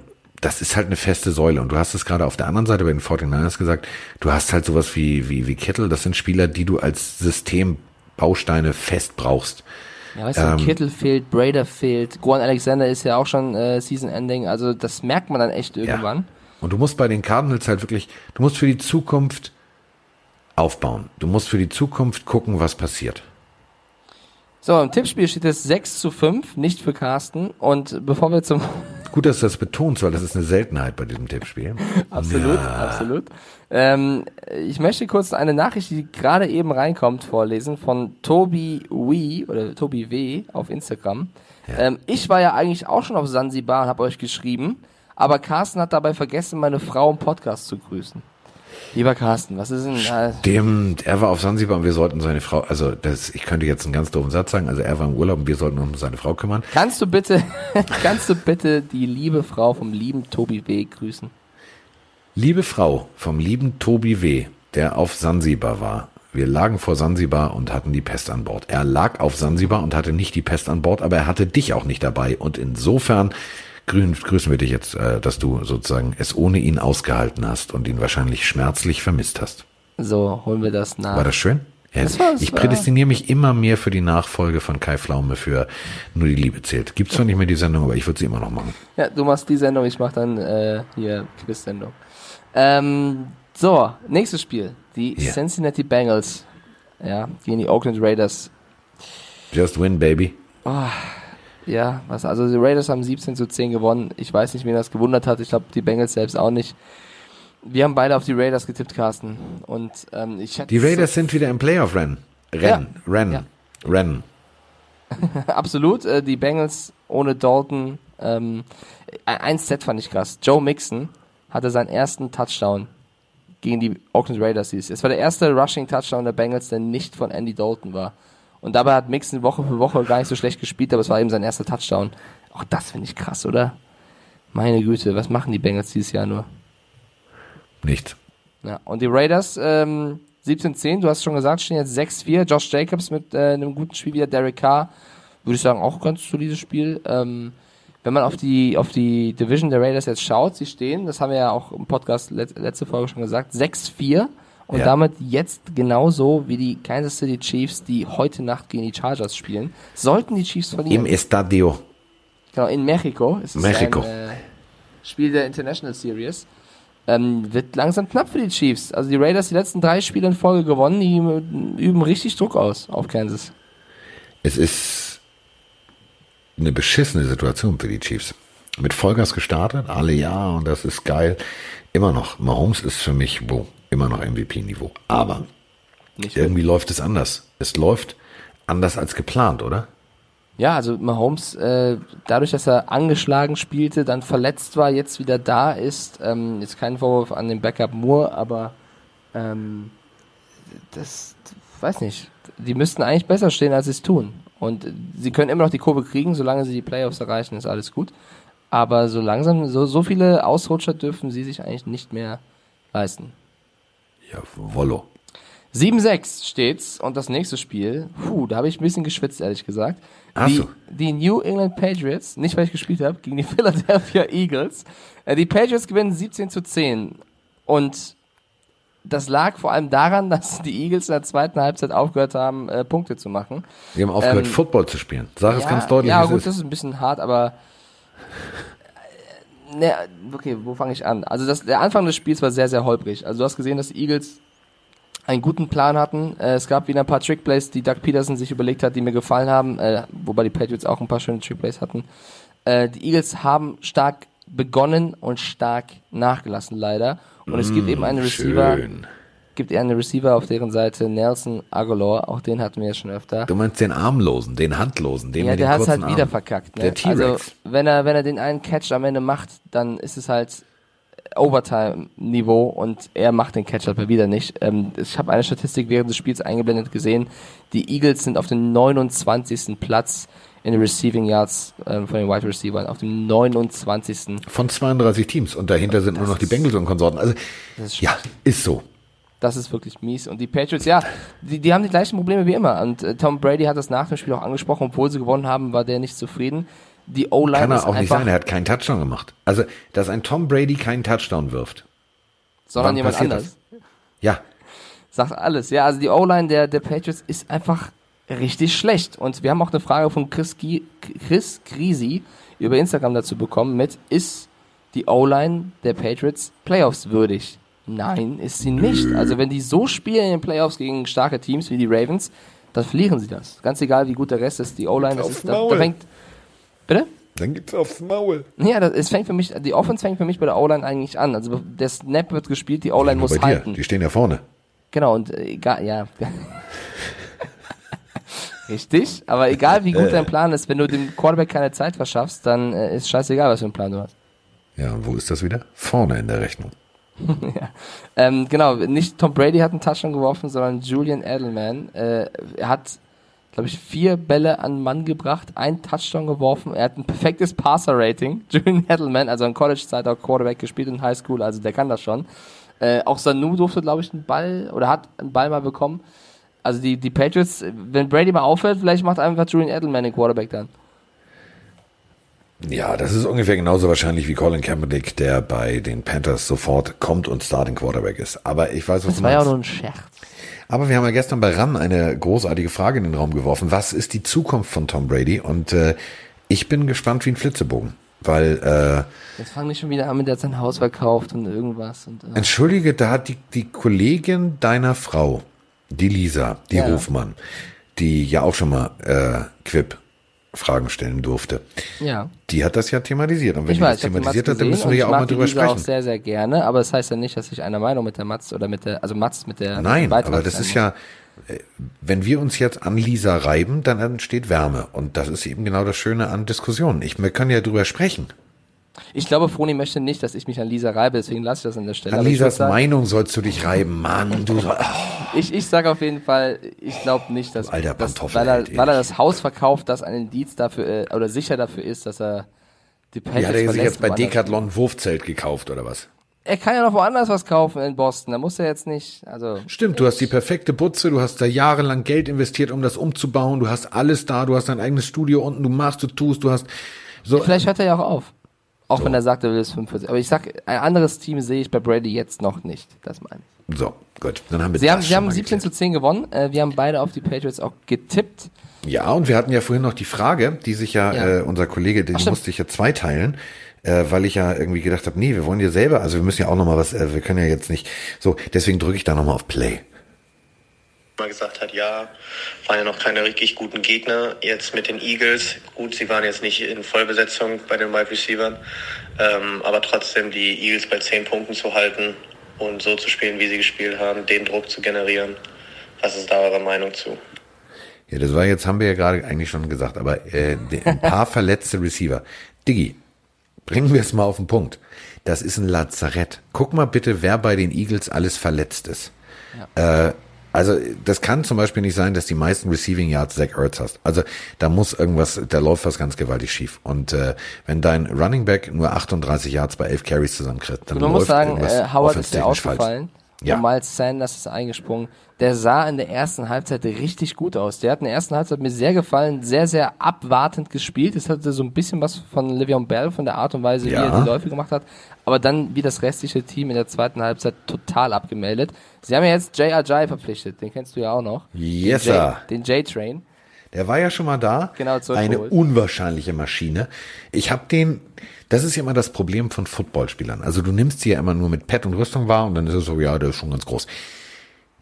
Speaker 1: das ist halt eine feste Säule. Und du hast es gerade auf der anderen Seite bei den 49ers gesagt, du hast halt sowas wie, wie, wie Kittel, das sind Spieler, die du als Systembausteine fest brauchst.
Speaker 2: Ja, weißt du, ähm, Kittel fehlt, Brader fehlt, Goran Alexander ist ja auch schon äh, Season-Ending, also das merkt man dann echt irgendwann. Ja.
Speaker 1: Und du musst bei den Cardinals halt wirklich, du musst für die Zukunft aufbauen. Du musst für die Zukunft gucken, was passiert.
Speaker 2: So, im Tippspiel steht es 6 zu 5, nicht für Carsten. Und bevor wir zum. [laughs]
Speaker 1: Gut, dass du das betonst, weil das ist eine Seltenheit bei diesem Tippspiel.
Speaker 2: absolut, ja. absolut. Ähm, ich möchte kurz eine Nachricht, die gerade eben reinkommt, vorlesen von Tobi Wee oder Tobi W auf Instagram. Ja. Ähm, ich war ja eigentlich auch schon auf Sansibar und habe euch geschrieben, aber Carsten hat dabei vergessen, meine Frau im Podcast zu grüßen. Lieber Carsten, was ist denn?
Speaker 1: Äh Stimmt, er war auf Sansibar und wir sollten seine Frau, also das, ich könnte jetzt einen ganz doofen Satz sagen, also er war im Urlaub und wir sollten uns um seine Frau kümmern.
Speaker 2: Kannst du bitte, [laughs] kannst du bitte die liebe Frau vom lieben Tobi W. grüßen?
Speaker 1: Liebe Frau vom lieben Tobi W., der auf Sansibar war, Wir lagen vor Sansibar und hatten die Pest an Bord. Er lag auf Sansibar und hatte nicht die Pest an Bord, aber er hatte dich auch nicht dabei. Und insofern grüßen wir dich jetzt, äh, dass du sozusagen es ohne ihn ausgehalten hast und ihn wahrscheinlich schmerzlich vermisst hast.
Speaker 2: So, holen wir das nach.
Speaker 1: War das schön? Ja, das ich prädestiniere mich immer mehr für die Nachfolge von Kai Flaume für Nur die Liebe zählt. Gibt zwar nicht mehr die Sendung, aber ich würde sie immer noch machen.
Speaker 2: Ja, du machst die Sendung, ich mache dann äh, hier Quiz-Sendung. Ähm, so, nächstes Spiel. Die yeah. Cincinnati Bengals. Ja, gegen die Oakland Raiders.
Speaker 1: Just win, baby.
Speaker 2: Oh, ja, was, also die Raiders haben 17 zu 10 gewonnen. Ich weiß nicht, wen das gewundert hat. Ich glaube, die Bengals selbst auch nicht. Wir haben beide auf die Raiders getippt, Carsten. Und, ähm, ich
Speaker 1: die Raiders so sind wieder im Playoff-Rennen. Rennen, ja. Rennen, ja. Rennen. [laughs]
Speaker 2: Absolut. Äh, die Bengals ohne Dalton. Ähm, ein Set fand ich krass. Joe Mixon hatte seinen ersten Touchdown gegen die Oakland Raiders. Es war der erste Rushing Touchdown der Bengals, der nicht von Andy Dalton war. Und dabei hat Mixon Woche für Woche gar nicht so schlecht gespielt, aber es war eben sein erster Touchdown. Auch das finde ich krass, oder? Meine Güte, was machen die Bengals dieses Jahr nur?
Speaker 1: Nichts.
Speaker 2: Ja, und die Raiders, ähm, 17-10, du hast schon gesagt, stehen jetzt 6-4. Josh Jacobs mit äh, einem guten Spiel wieder. Derek Carr, würde ich sagen, auch ganz solides Spiel. Ähm, wenn man auf die, auf die Division der Raiders jetzt schaut, sie stehen, das haben wir ja auch im Podcast let, letzte Folge schon gesagt, 6-4 und ja. damit jetzt genauso wie die Kansas City Chiefs, die heute Nacht gegen die Chargers spielen. Sollten die Chiefs verlieren.
Speaker 1: Im Estadio.
Speaker 2: Genau, in Mexiko.
Speaker 1: Es ist Mexiko.
Speaker 2: ein äh, Spiel der International Series. Ähm, wird langsam knapp für die Chiefs. Also die Raiders die letzten drei Spiele in Folge gewonnen, die üben richtig Druck aus auf Kansas.
Speaker 1: Es ist eine beschissene Situation für die Chiefs. Mit Vollgas gestartet, alle ja, und das ist geil. Immer noch, Mahomes ist für mich wo, immer noch MVP-Niveau. Aber Nicht irgendwie gut. läuft es anders. Es läuft anders als geplant, oder?
Speaker 2: Ja, also Mahomes, äh, dadurch, dass er angeschlagen spielte, dann verletzt war, jetzt wieder da ist, ähm, jetzt kein Vorwurf an den Backup Moore, aber ähm, das, weiß nicht, die müssten eigentlich besser stehen, als sie es tun. Und sie können immer noch die Kurve kriegen, solange sie die Playoffs erreichen, ist alles gut. Aber so langsam, so, so viele Ausrutscher dürfen sie sich eigentlich nicht mehr leisten.
Speaker 1: Ja, Wollo.
Speaker 2: 7-6 steht's und das nächste Spiel, puh, da habe ich ein bisschen geschwitzt, ehrlich gesagt.
Speaker 1: Ach
Speaker 2: die, die New England Patriots, nicht weil ich gespielt habe, gegen die [laughs] Philadelphia Eagles. Äh, die Patriots gewinnen 17 zu 10 und das lag vor allem daran, [laughs] dass die Eagles in der zweiten Halbzeit aufgehört haben, äh, Punkte zu machen.
Speaker 1: Die haben aufgehört, ähm, Football zu spielen. Sag ja, es ganz deutlich.
Speaker 2: Ja, gut, ist. das ist ein bisschen hart, aber ne, okay, wo fange ich an? Also das, der Anfang des Spiels war sehr, sehr holprig. Also du hast gesehen, dass die Eagles einen guten Plan hatten. Äh, es gab wieder ein paar Trickplays, die Doug Peterson sich überlegt hat, die mir gefallen haben, äh, wobei die Patriots auch ein paar schöne Trickplays hatten. Äh, die Eagles haben stark begonnen und stark nachgelassen, leider. Und es gibt eben einen Receiver, schön. Gibt einen Receiver auf deren Seite, Nelson Aguilar, auch den hatten wir ja schon öfter.
Speaker 1: Du meinst den Armlosen, den Handlosen, den
Speaker 2: ja,
Speaker 1: mit
Speaker 2: der
Speaker 1: hat
Speaker 2: es halt wieder verkackt. Ne?
Speaker 1: Der T-Rex. Also,
Speaker 2: wenn er, wenn er den einen Catch am Ende macht, dann ist es halt Overtime-Niveau und er macht den Catch halt wieder nicht. Ähm, ich habe eine Statistik während des Spiels eingeblendet gesehen. Die Eagles sind auf dem 29. Platz in den Receiving Yards ähm, von den Wide Receivers auf dem 29.
Speaker 1: Von 32 Teams und dahinter sind nur noch die Bengals und Konsorten. Also ja, ist so.
Speaker 2: Das ist wirklich mies. Und die Patriots, ja, die, die haben die gleichen Probleme wie immer. Und äh, Tom Brady hat das nach dem Spiel auch angesprochen, obwohl sie gewonnen haben, war der nicht zufrieden. Die O-Line
Speaker 1: Kann er auch nicht sein, er hat keinen Touchdown gemacht. Also, dass ein Tom Brady keinen Touchdown wirft.
Speaker 2: Sondern jemand anders.
Speaker 1: Das? Ja.
Speaker 2: Sagt alles. Ja, also die O-Line der, der Patriots ist einfach richtig schlecht. Und wir haben auch eine Frage von Chris, G Chris Grisi über Instagram dazu bekommen mit, ist die O-Line der Patriots Playoffs würdig? Nein, ist sie nicht. Also wenn die so spielen in den Playoffs gegen starke Teams wie die Ravens, dann verlieren sie das. Ganz egal, wie gut der Rest ist. Die O-Line, ist, da, da fängt, bitte?
Speaker 1: Dann gibt's aufs Maul.
Speaker 2: Ja, das, es fängt für mich, die Offense fängt für mich bei der O-Line eigentlich an. Also der Snap wird gespielt, die O-Line muss halten.
Speaker 1: Die stehen ja vorne.
Speaker 2: Genau, und äh, egal, ja. [laughs] Richtig, aber egal wie gut dein Plan ist, wenn du dem Quarterback keine Zeit verschaffst, dann äh, ist scheißegal, was für einen Plan du hast.
Speaker 1: Ja, und wo ist das wieder? Vorne in der Rechnung. [laughs]
Speaker 2: ja. ähm, genau, nicht Tom Brady hat einen Touchdown geworfen, sondern Julian Edelman. Äh, er hat, glaube ich, vier Bälle an Mann gebracht, einen Touchdown geworfen. Er hat ein perfektes Passer-Rating. [laughs] Julian Edelman, also an College-Zeit auch Quarterback gespielt in High School, also der kann das schon. Äh, auch Sanu durfte, glaube ich, einen Ball oder hat einen Ball mal bekommen. Also die, die Patriots, wenn Brady mal aufhört, vielleicht macht einfach Julian Edelman den Quarterback dann.
Speaker 1: Ja, das ist ungefähr genauso wahrscheinlich wie Colin Kaepernick, der bei den Panthers sofort kommt und Starting Quarterback ist. Aber ich weiß, was
Speaker 2: das du meinst. Das war ja auch nur ein Scherz.
Speaker 1: Aber wir haben ja gestern bei RAN eine großartige Frage in den Raum geworfen. Was ist die Zukunft von Tom Brady? Und äh, ich bin gespannt wie ein Flitzebogen. Weil
Speaker 2: äh, Jetzt fangen wir schon wieder an mit der sein Haus verkauft und irgendwas. Und,
Speaker 1: äh. Entschuldige, da hat die, die Kollegin deiner Frau, die Lisa, die ja. Hofmann, die ja auch schon mal äh, Quip Fragen stellen durfte.
Speaker 2: Ja.
Speaker 1: Die hat das ja thematisiert. Und wenn ich die weiß, das thematisiert hat, dann müssen wir ja auch mal drüber sprechen. Ich auch
Speaker 2: sehr, sehr gerne, aber das heißt ja nicht, dass ich einer Meinung mit der Matz oder mit der, also Matz mit der
Speaker 1: Nein, aber das ist ja, äh, wenn wir uns jetzt an Lisa reiben, dann entsteht Wärme. Und das ist eben genau das Schöne an Diskussionen. Ich, wir können ja drüber sprechen.
Speaker 2: Ich glaube, Froni möchte nicht, dass ich mich an Lisa reibe, deswegen lasse ich das an der Stelle.
Speaker 1: An Lisas sagen, Meinung sollst du dich reiben, Mann. Du, oh.
Speaker 2: Ich, ich sage auf jeden Fall, ich glaube nicht, dass,
Speaker 1: Alter,
Speaker 2: dass weil, er, weil er das Haus verkauft, das ein Indiz dafür äh, oder sicher dafür ist, dass er
Speaker 1: die Patriots Ja, hat er sich jetzt bei Decathlon Wurfzelt gekauft oder was?
Speaker 2: Er kann ja noch woanders was kaufen in Boston. Da muss er jetzt nicht. Also
Speaker 1: stimmt. Du hast die perfekte Butze. Du hast da jahrelang Geld investiert, um das umzubauen. Du hast alles da. Du hast dein eigenes Studio unten. Du machst, du tust. Du hast
Speaker 2: so. Vielleicht hört er ja auch auf. Auch so. wenn er sagt, er will es 45. Aber ich sag, ein anderes Team sehe ich bei Brady jetzt noch nicht. Das meine
Speaker 1: ich. So, gut. Dann haben wir
Speaker 2: Sie haben, Sie haben 17 geklärt. zu 10 gewonnen. Äh, wir haben beide auf die Patriots auch getippt.
Speaker 1: Ja, und wir hatten ja vorhin noch die Frage, die sich ja, ja. Äh, unser Kollege, den Ach, musste ich ja zweiteilen, äh, weil ich ja irgendwie gedacht habe, nee, wir wollen ja selber, also wir müssen ja auch noch mal was, äh, wir können ja jetzt nicht, so, deswegen drücke ich da noch mal auf Play
Speaker 3: mal gesagt hat, ja, waren ja noch keine richtig guten Gegner. Jetzt mit den Eagles, gut, sie waren jetzt nicht in Vollbesetzung bei den Wide Receivers, ähm, aber trotzdem die Eagles bei 10 Punkten zu halten und so zu spielen, wie sie gespielt haben, den Druck zu generieren. Was ist da eure Meinung zu?
Speaker 1: Ja, das war jetzt, haben wir ja gerade eigentlich schon gesagt, aber äh, ein paar [laughs] verletzte Receiver. Diggi, bringen wir es mal auf den Punkt. Das ist ein Lazarett. Guck mal bitte, wer bei den Eagles alles verletzt ist. Ja. Äh, also das kann zum Beispiel nicht sein, dass die meisten Receiving Yards Zach Ertz hast. Also da muss irgendwas, da läuft was ganz gewaltig schief. Und äh, wenn dein Running Back nur 38 Yards bei 11 Carries zusammenkriegt, dann
Speaker 2: Man
Speaker 1: läuft
Speaker 2: muss sagen, äh, Howard ist dir aufgefallen.
Speaker 1: Falsch. Ja.
Speaker 2: Und Miles Sanders ist eingesprungen. Der sah in der ersten Halbzeit richtig gut aus. Der hat in der ersten Halbzeit mir sehr gefallen, sehr, sehr abwartend gespielt. Es hatte so ein bisschen was von Livion Bell, von der Art und Weise, ja. wie er die Läufe gemacht hat. Aber dann, wie das restliche Team in der zweiten Halbzeit, total abgemeldet. Sie haben ja jetzt Jay Ajay verpflichtet. Den kennst du ja auch noch.
Speaker 1: Yes, sir.
Speaker 2: Den J-Train.
Speaker 1: Der war ja schon mal da.
Speaker 2: Genau,
Speaker 1: Eine unwahrscheinliche Maschine. Ich habe den das ist ja immer das Problem von Footballspielern. Also du nimmst sie ja immer nur mit Pet und Rüstung wahr und dann ist es so, ja, der ist schon ganz groß.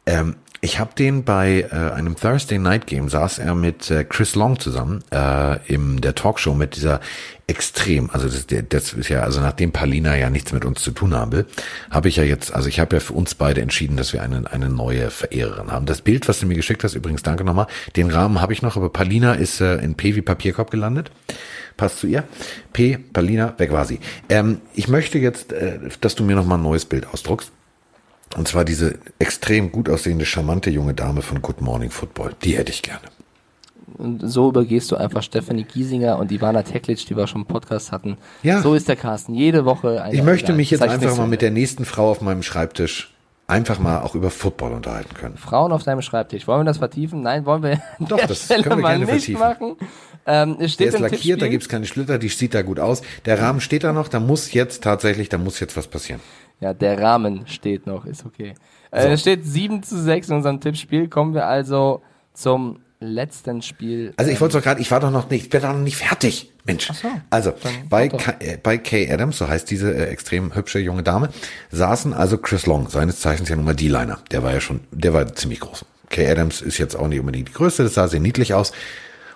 Speaker 1: Ähm, ich habe den bei äh, einem Thursday Night Game saß er mit äh, Chris Long zusammen äh, in der Talkshow mit dieser extrem, also das, das ist ja, also nachdem Palina ja nichts mit uns zu tun will, habe ich ja jetzt, also ich habe ja für uns beide entschieden, dass wir eine, eine neue Verehrerin haben. Das Bild, was du mir geschickt hast, übrigens danke nochmal, den Rahmen habe ich noch, aber Palina ist äh, in P wie Papierkorb gelandet passt zu ihr. P, Palina, weg war sie. Ähm, ich möchte jetzt, äh, dass du mir nochmal ein neues Bild ausdruckst. Und zwar diese extrem gut aussehende, charmante junge Dame von Good Morning Football. Die hätte ich gerne.
Speaker 2: Und so übergehst du einfach Stephanie Giesinger und Ivana Teklic, die wir schon im Podcast hatten. Ja. So ist der Carsten. Jede Woche
Speaker 1: ein. Ich möchte mich jetzt einfach mal mit der nächsten Frau auf meinem Schreibtisch einfach mal auch über Football unterhalten können.
Speaker 2: Frauen auf deinem Schreibtisch. Wollen wir das vertiefen? Nein, wollen wir
Speaker 1: Doch, das Stelle können wir gerne vertiefen. machen.
Speaker 2: Ähm, es steht
Speaker 1: der ist lackiert, Tippspiel. da gibt's keine Schlitter, die sieht da gut aus. Der Rahmen steht da noch, da muss jetzt tatsächlich, da muss jetzt was passieren.
Speaker 2: Ja, der Rahmen steht noch, ist okay. Äh, Es steht 7 zu 6 in unserem Tippspiel. Kommen wir also zum letzten Spiel.
Speaker 1: Also ich wollte doch gerade, ich war doch noch nicht, ich bin doch noch nicht fertig. Mensch. Ach so, also bei, K, äh, bei Kay Adams, so heißt diese äh, extrem hübsche junge Dame, saßen also Chris Long, seines Zeichens ja nun mal D-Liner. Der war ja schon, der war ziemlich groß. Kay Adams ist jetzt auch nicht unbedingt die größte, das sah sehr niedlich aus.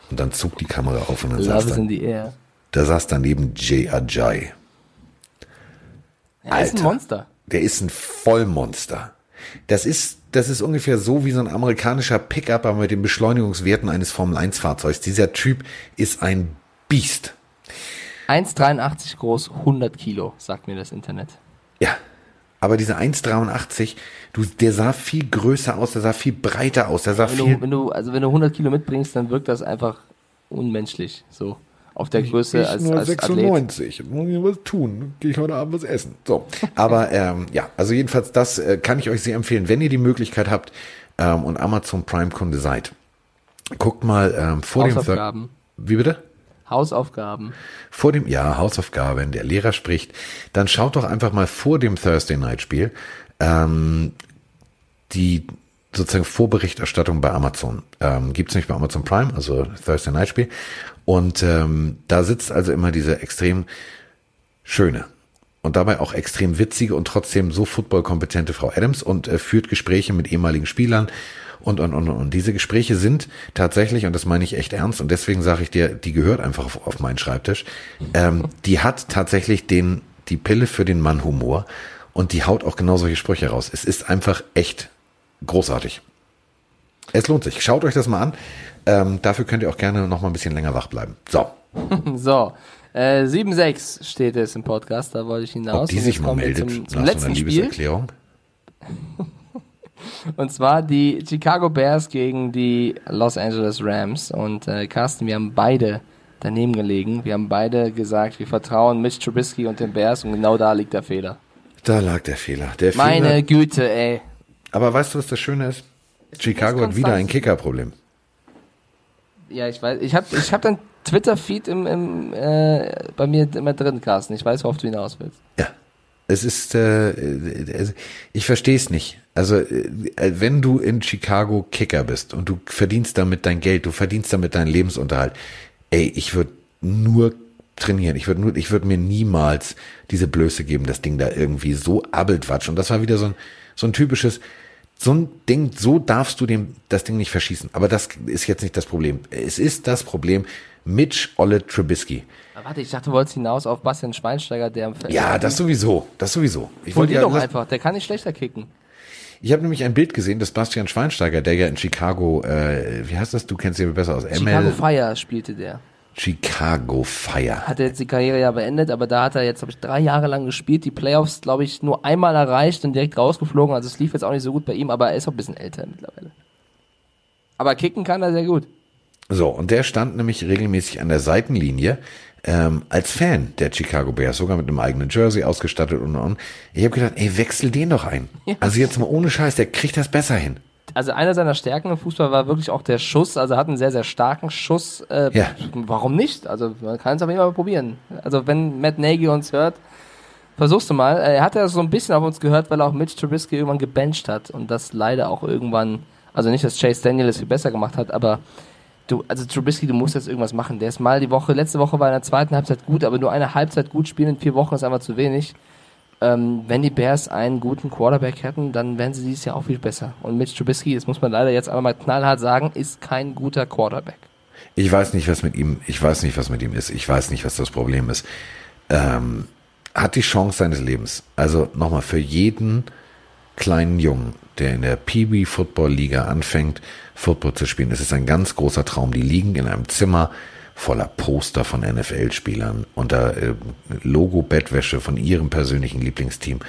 Speaker 1: Und dann zog die Kamera auf und dann
Speaker 2: Love
Speaker 1: saß
Speaker 2: dann,
Speaker 1: da saß daneben Jay Ajay.
Speaker 2: Er ist ein Monster.
Speaker 1: Der ist ein Vollmonster. Das ist, das ist ungefähr so wie so ein amerikanischer Pickup, aber mit den Beschleunigungswerten eines Formel-1-Fahrzeugs. Dieser Typ ist ein Biest.
Speaker 2: 1,83 groß, 100 Kilo, sagt mir das Internet.
Speaker 1: Ja, aber diese 1,83, du, der sah viel größer aus, der sah viel breiter aus, der sah
Speaker 2: wenn
Speaker 1: viel.
Speaker 2: Du, wenn du, also wenn du 100 Kilo mitbringst, dann wirkt das einfach unmenschlich, so. Auf der Größe
Speaker 1: ich
Speaker 2: als,
Speaker 1: nur
Speaker 2: als
Speaker 1: 96. Athlet. Muss ich was tun? Gehe ich heute Abend was essen. So, aber ähm, ja, also jedenfalls das äh, kann ich euch sehr empfehlen, wenn ihr die Möglichkeit habt ähm, und Amazon Prime Kunde seid. Guckt mal ähm, vor
Speaker 2: Hausaufgaben.
Speaker 1: dem Wie bitte?
Speaker 2: Hausaufgaben.
Speaker 1: Vor dem ja Hausaufgabe, wenn der Lehrer spricht, dann schaut doch einfach mal vor dem Thursday Night Spiel ähm, die sozusagen Vorberichterstattung bei Amazon. Ähm, Gibt es nicht bei Amazon Prime, also Thursday Night Spiel. Und ähm, da sitzt also immer diese extrem schöne und dabei auch extrem witzige und trotzdem so footballkompetente Frau Adams und äh, führt Gespräche mit ehemaligen Spielern und, und, und, und diese Gespräche sind tatsächlich, und das meine ich echt ernst, und deswegen sage ich dir, die gehört einfach auf, auf meinen Schreibtisch, ähm, die hat tatsächlich den, die Pille für den Mann Humor und die haut auch genau solche Sprüche raus. Es ist einfach echt großartig. Es lohnt sich. Schaut euch das mal an. Ähm, dafür könnt ihr auch gerne noch mal ein bisschen länger wach bleiben. So. [laughs]
Speaker 2: so. Äh, 7-6 steht es im Podcast, da wollte ich hinaus.
Speaker 1: Ob die sich mal meldet
Speaker 2: zum, zum letzten
Speaker 1: so Liebeserklärung. [laughs]
Speaker 2: Und zwar die Chicago Bears gegen die Los Angeles Rams. Und äh, Carsten, wir haben beide daneben gelegen. Wir haben beide gesagt, wir vertrauen Mitch Trubisky und den Bears und genau da liegt der Fehler.
Speaker 1: Da lag der Fehler. Der
Speaker 2: Meine
Speaker 1: Fehler.
Speaker 2: Güte, ey.
Speaker 1: Aber weißt du, was das Schöne ist? Chicago hat wieder ein Kickerproblem.
Speaker 2: Ja, ich weiß. Ich habe ich hab dein Twitter-Feed im, im, äh, bei mir immer drin, Carsten. Ich weiß, worauf du hinaus willst.
Speaker 1: Ja. Es ist, äh, äh ich verstehe es nicht. Also, äh, wenn du in Chicago Kicker bist und du verdienst damit dein Geld, du verdienst damit deinen Lebensunterhalt, ey, ich würde nur trainieren. Ich würde nur, ich würde mir niemals diese Blöße geben, das Ding da irgendwie so abeltwatsch. Und das war wieder so ein, so ein typisches, so ein Ding, so darfst du dem, das Ding nicht verschießen. Aber das ist jetzt nicht das Problem. Es ist das Problem Mitch Olle Trubisky.
Speaker 2: warte, ich dachte, du wolltest hinaus auf Bastian Schweinsteiger, der am
Speaker 1: Feld Ja, das sowieso, das sowieso.
Speaker 2: Ich wollte ja, doch einfach, der kann nicht schlechter kicken.
Speaker 1: Ich habe nämlich ein Bild gesehen, dass Bastian Schweinsteiger, der ja in Chicago, äh, wie heißt das, du kennst ihn besser aus,
Speaker 2: ML. Chicago Fire spielte der.
Speaker 1: Chicago Fire.
Speaker 2: Hat er jetzt die Karriere ja beendet, aber da hat er jetzt, glaube ich, drei Jahre lang gespielt, die Playoffs, glaube ich, nur einmal erreicht und direkt rausgeflogen. Also es lief jetzt auch nicht so gut bei ihm, aber er ist auch ein bisschen älter mittlerweile. Aber kicken kann er sehr gut.
Speaker 1: So, und der stand nämlich regelmäßig an der Seitenlinie ähm, als Fan der Chicago Bears, sogar mit einem eigenen Jersey ausgestattet und und. Ich habe gedacht, ey, wechsel den doch ein. Ja. Also jetzt mal ohne Scheiß, der kriegt das besser hin
Speaker 2: also einer seiner Stärken im Fußball war wirklich auch der Schuss. Also er hat einen sehr, sehr starken Schuss. Äh, ja. Warum nicht? Also man kann es aber immer mal probieren. Also wenn Matt Nagy uns hört, versuchst du mal. Er hat ja so ein bisschen auf uns gehört, weil er auch Mitch Trubisky irgendwann gebencht hat und das leider auch irgendwann, also nicht, dass Chase Daniel es viel besser gemacht hat, aber du, also Trubisky, du musst jetzt irgendwas machen. Der ist mal die Woche, letzte Woche war in der zweiten Halbzeit gut, aber nur eine Halbzeit gut spielen in vier Wochen ist einfach zu wenig ähm, wenn die Bears einen guten Quarterback hätten, dann wären sie dieses Jahr auch viel besser. Und Mitch Trubisky, das muss man leider jetzt einmal mal knallhart sagen, ist kein guter Quarterback.
Speaker 1: Ich weiß nicht, was mit ihm, ich weiß nicht, was mit ihm ist. Ich weiß nicht, was das Problem ist. Ähm, hat die Chance seines Lebens. Also nochmal für jeden kleinen Jungen, der in der PB Football Liga anfängt, Football zu spielen. Es ist ein ganz großer Traum. Die liegen in einem Zimmer voller Poster von NFL-Spielern da äh, Logo-Bettwäsche von ihrem persönlichen Lieblingsteam.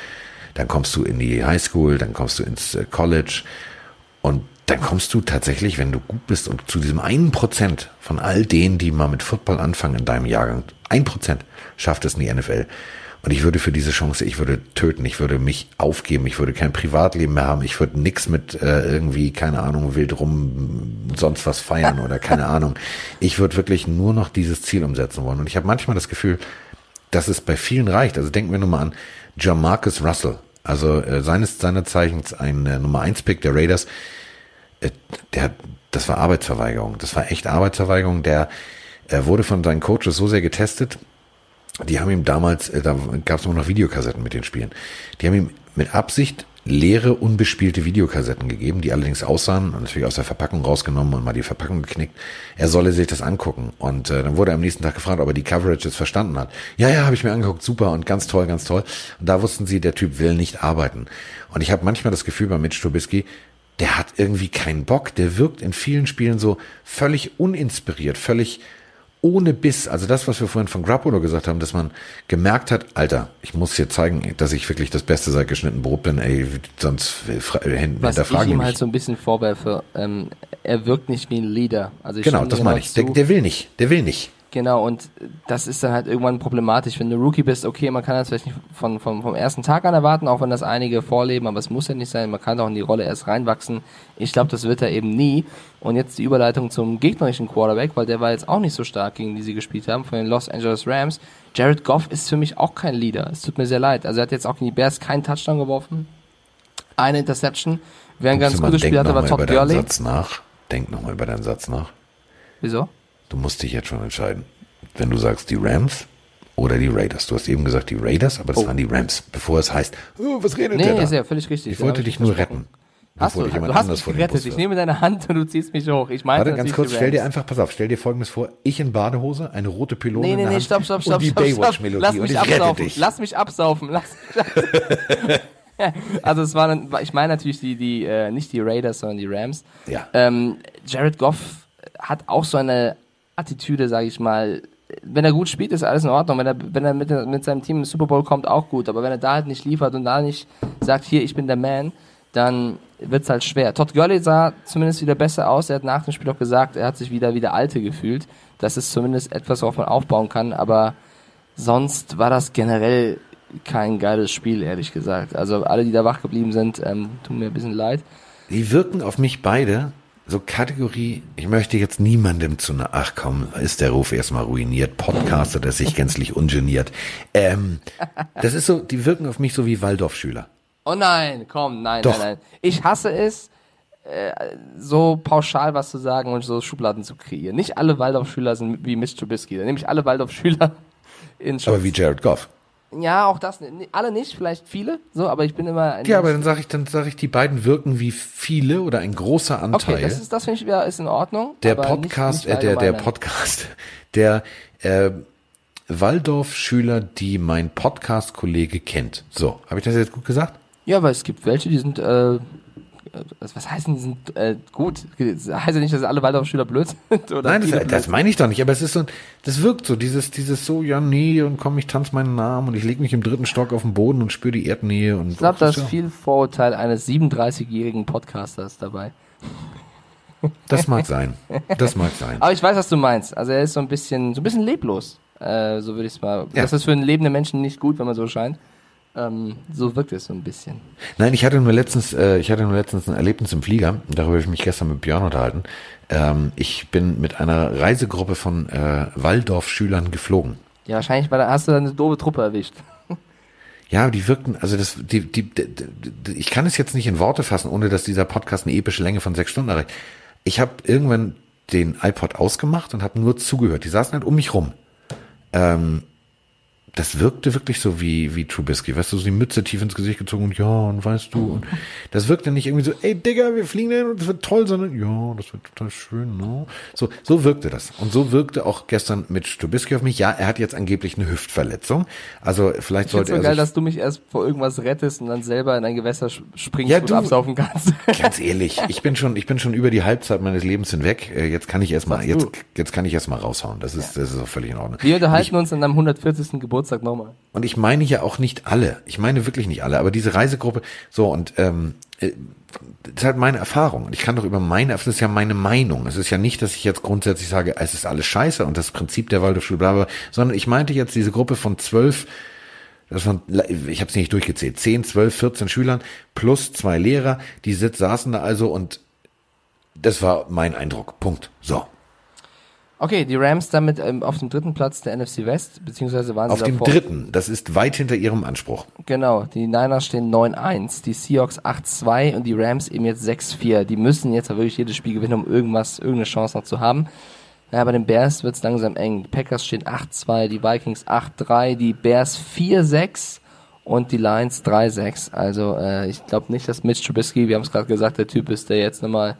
Speaker 1: Dann kommst du in die Highschool, dann kommst du ins äh, College und dann kommst du tatsächlich, wenn du gut bist und zu diesem einen Prozent von all denen, die mal mit Football anfangen in deinem Jahrgang, ein Prozent schafft es in die NFL. Und ich würde für diese Chance, ich würde töten, ich würde mich aufgeben, ich würde kein Privatleben mehr haben, ich würde nix mit äh, irgendwie, keine Ahnung, wild rum sonst was feiern [laughs] oder keine Ahnung. Ich würde wirklich nur noch dieses Ziel umsetzen wollen. Und ich habe manchmal das Gefühl, dass es bei vielen reicht. Also denken wir nur mal an Jamarcus Russell, also äh, seines seiner Zeichens ein äh, Nummer 1 Pick der Raiders. Äh, der, das war Arbeitsverweigerung. Das war echt Arbeitsverweigerung. Der er wurde von seinen Coaches so sehr getestet, die haben ihm damals, äh, da gab es immer noch Videokassetten mit den Spielen, die haben ihm mit Absicht leere, unbespielte Videokassetten gegeben, die allerdings aussahen, natürlich aus der Verpackung rausgenommen und mal die Verpackung geknickt. Er solle sich das angucken. Und äh, dann wurde er am nächsten Tag gefragt, ob er die Coverage jetzt verstanden hat. Ja, ja, habe ich mir angeguckt, super und ganz toll, ganz toll. Und da wussten sie, der Typ will nicht arbeiten. Und ich habe manchmal das Gefühl bei Mitch Trubisky, der hat irgendwie keinen Bock. Der wirkt in vielen Spielen so völlig uninspiriert, völlig ohne Biss, also das, was wir vorhin von Grappolo gesagt haben, dass man gemerkt hat, Alter, ich muss hier zeigen, dass ich wirklich das Beste seit geschnitten Brot bin, ey, sonst äh,
Speaker 2: hinterfragen ich ihm halt so ein bisschen vorwerfe, ähm, er wirkt nicht wie ein Leader. Also
Speaker 1: genau, das meine ich. Der, der, will nicht, der will nicht.
Speaker 2: Genau, und das ist dann halt irgendwann problematisch. Wenn du Rookie bist, okay, man kann das vielleicht nicht von, von, vom ersten Tag an erwarten, auch wenn das einige vorleben, aber es muss ja nicht sein, man kann auch in die Rolle erst reinwachsen. Ich glaube, das wird er eben nie. Und jetzt die Überleitung zum gegnerischen Quarterback, weil der war jetzt auch nicht so stark, gegen die sie gespielt haben, von den Los Angeles Rams. Jared Goff ist für mich auch kein Leader. Es tut mir sehr leid. Also er hat jetzt auch gegen die Bears keinen Touchdown geworfen, eine Interception. Wer ein ganz gutes Spiel hatte, war Todd Gurley.
Speaker 1: Satz nach. Denk nochmal über deinen Satz nach.
Speaker 2: Wieso?
Speaker 1: Du musst dich jetzt schon entscheiden. Wenn du sagst die Rams oder die Raiders. Du hast eben gesagt die Raiders, aber das oh. waren die Rams, bevor es heißt, oh, was redet nee, der da? Nee,
Speaker 2: ist ja völlig richtig.
Speaker 1: Ich wollte dich nur retten.
Speaker 2: Hast du, du hast mich gerettet. Ich nehme deine Hand und du ziehst mich hoch. Ich meine
Speaker 1: Warte, ganz kurz, stell dir einfach, pass auf, stell dir folgendes vor. Ich in Badehose, eine rote Pylone
Speaker 2: nee, nee,
Speaker 1: in der
Speaker 2: nee, stopp, stopp, stopp,
Speaker 1: und die Baywatch-Melodie
Speaker 2: Lass mich absaufen. Lass mich absaufen. Lass [laughs] mich also es waren, ich meine natürlich die, die, äh, nicht die Raiders, sondern die Rams.
Speaker 1: Ja.
Speaker 2: Ähm, Jared Goff hat auch so eine Attitüde, sage ich mal. Wenn er gut spielt, ist alles in Ordnung. Wenn er, wenn er mit, mit seinem Team im Super Bowl kommt, auch gut. Aber wenn er da halt nicht liefert und da nicht sagt, hier, ich bin der Man, dann wird es halt schwer. Todd Gurley sah zumindest wieder besser aus. Er hat nach dem Spiel auch gesagt, er hat sich wieder wie der Alte gefühlt. Das ist zumindest etwas, worauf man aufbauen kann. Aber sonst war das generell kein geiles Spiel, ehrlich gesagt. Also alle, die da wach geblieben sind, ähm, tun mir ein bisschen leid.
Speaker 1: Die wirken auf mich beide so Kategorie, ich möchte jetzt niemandem zu einer, ach komm, ist der Ruf erstmal ruiniert, Podcaster, der sich gänzlich ungeniert. Ähm, das ist so, die wirken auf mich so wie Waldorfschüler.
Speaker 2: Oh nein, komm, nein, Doch. nein, nein. Ich hasse es, äh, so pauschal was zu sagen und so Schubladen zu kreieren. Nicht alle Waldorfschüler sind wie Mr. Trubisky, da nehme ich alle Waldorfschüler [laughs] in
Speaker 1: Schutz. Aber wie Jared Goff.
Speaker 2: Ja, auch das, alle nicht, vielleicht viele, so, aber ich bin immer
Speaker 1: ein Ja, aber dann sage ich, dann sage ich, die beiden wirken wie viele oder ein großer Anteil. Okay,
Speaker 2: das ist, das finde ich wieder, ist in Ordnung.
Speaker 1: Der Podcast, nicht, nicht äh, der, der Podcast, [laughs] der, äh, Waldorf-Schüler, die mein Podcast-Kollege kennt. So, habe ich das jetzt gut gesagt?
Speaker 2: Ja, weil es gibt welche, die sind äh, was heißt denn, die sind äh, gut? heißt ja nicht, dass alle Waldorfschüler blöd [laughs] sind?
Speaker 1: Oder Nein, das, das meine ich doch nicht, aber es ist so, das wirkt so, dieses, dieses so, ja, nee, und komm, ich tanze meinen Namen und ich lege mich im dritten Stock auf den Boden und spüre die Erdnähe und.
Speaker 2: Ich glaube, da ist viel Vorurteil eines 37-jährigen Podcasters dabei.
Speaker 1: Das mag sein. Das mag sein.
Speaker 2: Aber ich weiß, was du meinst. Also er ist so ein bisschen, so ein bisschen leblos. Äh, so würde ich es mal. Ja. Das ist für einen lebenden Menschen nicht gut, wenn man so scheint. Ähm, so wirkt es so ein bisschen.
Speaker 1: Nein, ich hatte nur letztens, äh, ich hatte nur letztens ein Erlebnis im Flieger. Darüber habe ich mich gestern mit Björn unterhalten. Ähm, ich bin mit einer Reisegruppe von äh, Waldorf-Schülern geflogen.
Speaker 2: Ja, wahrscheinlich weil, hast du dann eine doofe Truppe erwischt. [laughs]
Speaker 1: Ja, die wirkten, also das, die, die, die, die, ich kann es jetzt nicht in Worte fassen, ohne dass dieser Podcast eine epische Länge von sechs Stunden erreicht. Ich habe irgendwann den iPod ausgemacht und habe nur zugehört. Die saßen halt um mich rum. Ähm, das wirkte wirklich so wie, wie Trubisky, weißt du, so die Mütze tief ins Gesicht gezogen und ja, und weißt du, und das wirkte nicht irgendwie so, ey Digga, wir fliegen hin und das wird toll, sondern ja, das wird total schön, ne? So, so wirkte das. Und so wirkte auch gestern mit Trubisky auf mich. Ja, er hat jetzt angeblich eine Hüftverletzung. Also vielleicht ich sollte
Speaker 2: er.
Speaker 1: so
Speaker 2: geil, dass du mich erst vor irgendwas rettest und dann selber in ein Gewässer springst ja, du, und absaufen kannst. [laughs]
Speaker 1: Ganz ehrlich, ich bin schon, ich bin schon über die Halbzeit meines Lebens hinweg. Äh, jetzt kann ich erstmal, jetzt, jetzt kann ich erstmal raushauen. Das ist, ja. das ist auch völlig in Ordnung.
Speaker 2: Wir unterhalten ich, uns an deinem 140. Geburtstag Geburtstag nochmal.
Speaker 1: Und ich meine ja auch nicht alle. Ich meine wirklich nicht alle. Aber diese Reisegruppe, so und ähm, äh, das ist halt meine Erfahrung. Und ich kann doch über meine, das ist ja meine Meinung. Es ist ja nicht, dass ich jetzt grundsätzlich sage, es ist alles scheiße und das Prinzip der Waldorfschule, bla, bla, sondern ich meinte jetzt diese Gruppe von zwölf, das waren, ich habe es nicht durchgezählt, zehn, zwölf, vierzehn Schülern plus zwei Lehrer, die sitz, saßen da also und das war mein Eindruck. Punkt. So.
Speaker 2: Okay, die Rams damit ähm, auf dem dritten Platz der NFC West, beziehungsweise waren
Speaker 1: auf
Speaker 2: sie
Speaker 1: Auf dem dritten, das ist weit hinter ihrem Anspruch.
Speaker 2: Genau, die Niners stehen 9-1, die Seahawks 8-2 und die Rams eben jetzt 6-4. Die müssen jetzt wirklich jedes Spiel gewinnen, um irgendwas, irgendeine Chance noch zu haben. Ja, bei den Bears wird's langsam eng. Die Packers stehen 8-2, die Vikings 8-3, die Bears 4-6 und die Lions 3-6. Also äh, ich glaube nicht, dass Mitch Trubisky, wir haben es gerade gesagt, der Typ ist, der jetzt nochmal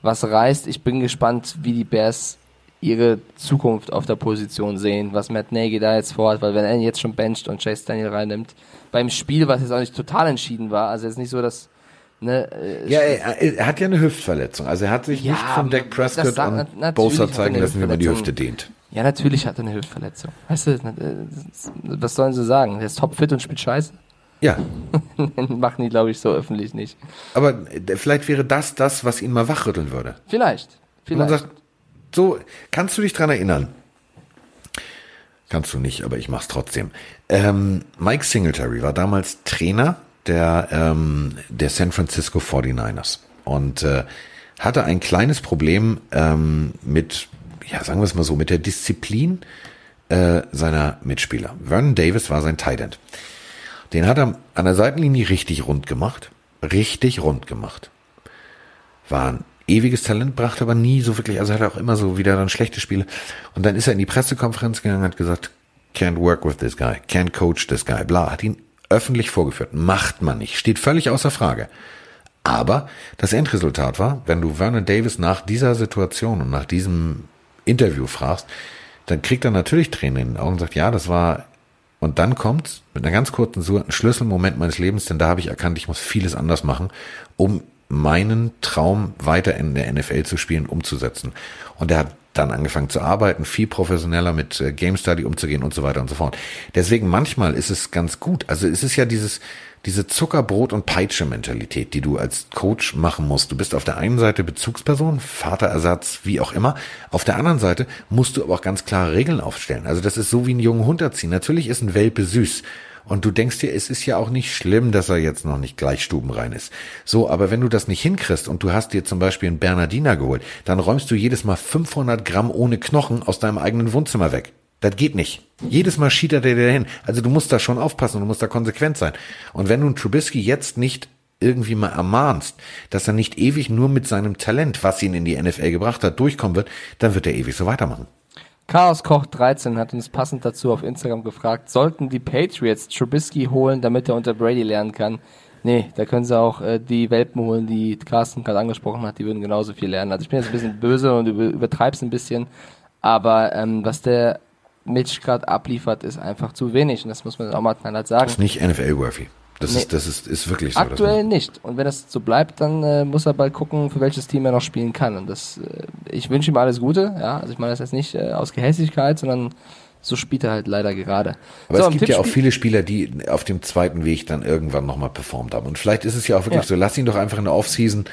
Speaker 2: was reißt. Ich bin gespannt, wie die Bears ihre Zukunft auf der Position sehen, was Matt Nagy da jetzt vorhat, weil wenn er ihn jetzt schon bencht und Chase Daniel reinnimmt, beim Spiel, was jetzt auch nicht total entschieden war, also jetzt nicht so, dass Ne,
Speaker 1: äh, ja, er, er, hat ja eine Hüftverletzung. Also er hat sich ja, nicht von Dak Prescott und Bosa zeigen lassen, wie man die Hüfte dehnt.
Speaker 2: Ja, natürlich hat er eine Hüftverletzung. Weißt du, äh, was sollen sie sagen? Der ist topfit und spielt scheiße?
Speaker 1: Ja. [laughs]
Speaker 2: Machen die, glaube ich, so öffentlich nicht.
Speaker 1: Aber äh, vielleicht wäre das das, was ihn mal wachrütteln würde.
Speaker 2: Vielleicht. Vielleicht.
Speaker 1: Und man sagt, so, kannst du dich dran erinnern? Kannst du nicht, aber ich mach's trotzdem. Ähm, Mike Singletary war damals Trainer der, ähm, der San Francisco 49ers und äh, hatte ein kleines Problem ähm, mit, ja, sagen wir es mal so, mit der Disziplin äh, seiner Mitspieler. Vernon Davis war sein Tight End. Den hat er an der Seitenlinie richtig rund gemacht. Richtig rund gemacht. War ein ewiges Talent, brachte aber nie so wirklich, also hat er auch immer so wieder dann schlechte Spiele. Und dann ist er in die Pressekonferenz gegangen und hat gesagt, can't work with this guy, can't coach this guy, bla, hat ihn öffentlich vorgeführt. Macht man nicht, steht völlig außer Frage. Aber das Endresultat war, wenn du Vernon Davis nach dieser Situation und nach diesem Interview fragst, dann kriegt er natürlich Tränen in den Augen und sagt, ja, das war, und dann kommt mit einer ganz kurzen Suche ein Schlüsselmoment meines Lebens, denn da habe ich erkannt, ich muss vieles anders machen, um meinen Traum weiter in der NFL zu spielen, umzusetzen. Und er hat dann angefangen zu arbeiten, viel professioneller mit äh, Game Study umzugehen und so weiter und so fort. Deswegen manchmal ist es ganz gut. Also es ist ja dieses, diese Zuckerbrot- und Peitsche-Mentalität, die du als Coach machen musst. Du bist auf der einen Seite Bezugsperson, Vaterersatz, wie auch immer. Auf der anderen Seite musst du aber auch ganz klare Regeln aufstellen. Also das ist so wie einen jungen Hund erziehen. Natürlich ist ein Welpe süß. Und du denkst dir, es ist ja auch nicht schlimm, dass er jetzt noch nicht gleich stubenrein ist. So, aber wenn du das nicht hinkriegst und du hast dir zum Beispiel einen Bernardiner geholt, dann räumst du jedes Mal 500 Gramm ohne Knochen aus deinem eigenen Wohnzimmer weg. Das geht nicht. Jedes Mal schietert er dir dahin. Also du musst da schon aufpassen und du musst da konsequent sein. Und wenn du einen Trubisky jetzt nicht irgendwie mal ermahnst, dass er nicht ewig nur mit seinem Talent, was ihn in die NFL gebracht hat, durchkommen wird, dann wird er ewig so weitermachen.
Speaker 2: Chaos Koch 13 hat uns passend dazu auf Instagram gefragt, sollten die Patriots Trubisky holen, damit er unter Brady lernen kann? Nee, da können sie auch äh, die Welpen holen, die Carsten gerade angesprochen hat, die würden genauso viel lernen. Also ich bin jetzt ein bisschen böse und über, übertreib's ein bisschen, aber ähm, was der Mitch gerade abliefert, ist einfach zu wenig und das muss man auch mal knallhart sagen. Das
Speaker 1: ist nicht NFL-worthy. Das, nee. ist, das ist, ist wirklich so.
Speaker 2: Aktuell nicht. Und wenn das so bleibt, dann äh, muss er bald gucken, für welches Team er noch spielen kann. Und das, äh, ich wünsche ihm alles Gute. Ja, also ich meine das jetzt nicht äh, aus Gehässigkeit, sondern so spielt er halt leider gerade.
Speaker 1: Aber
Speaker 2: so,
Speaker 1: es gibt ja auch viele Spieler, die auf dem zweiten Weg dann irgendwann nochmal performt haben. Und vielleicht ist es ja auch wirklich ja. so, lass ihn doch einfach in der Offseason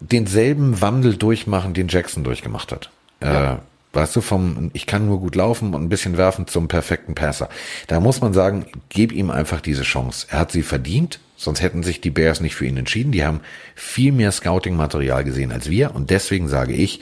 Speaker 1: denselben Wandel durchmachen, den Jackson durchgemacht hat. Ja. Weißt du, vom ich kann nur gut laufen und ein bisschen werfen zum perfekten Passer. Da muss man sagen, gib ihm einfach diese Chance. Er hat sie verdient, sonst hätten sich die Bears nicht für ihn entschieden. Die haben viel mehr Scouting-Material gesehen als wir und deswegen sage ich,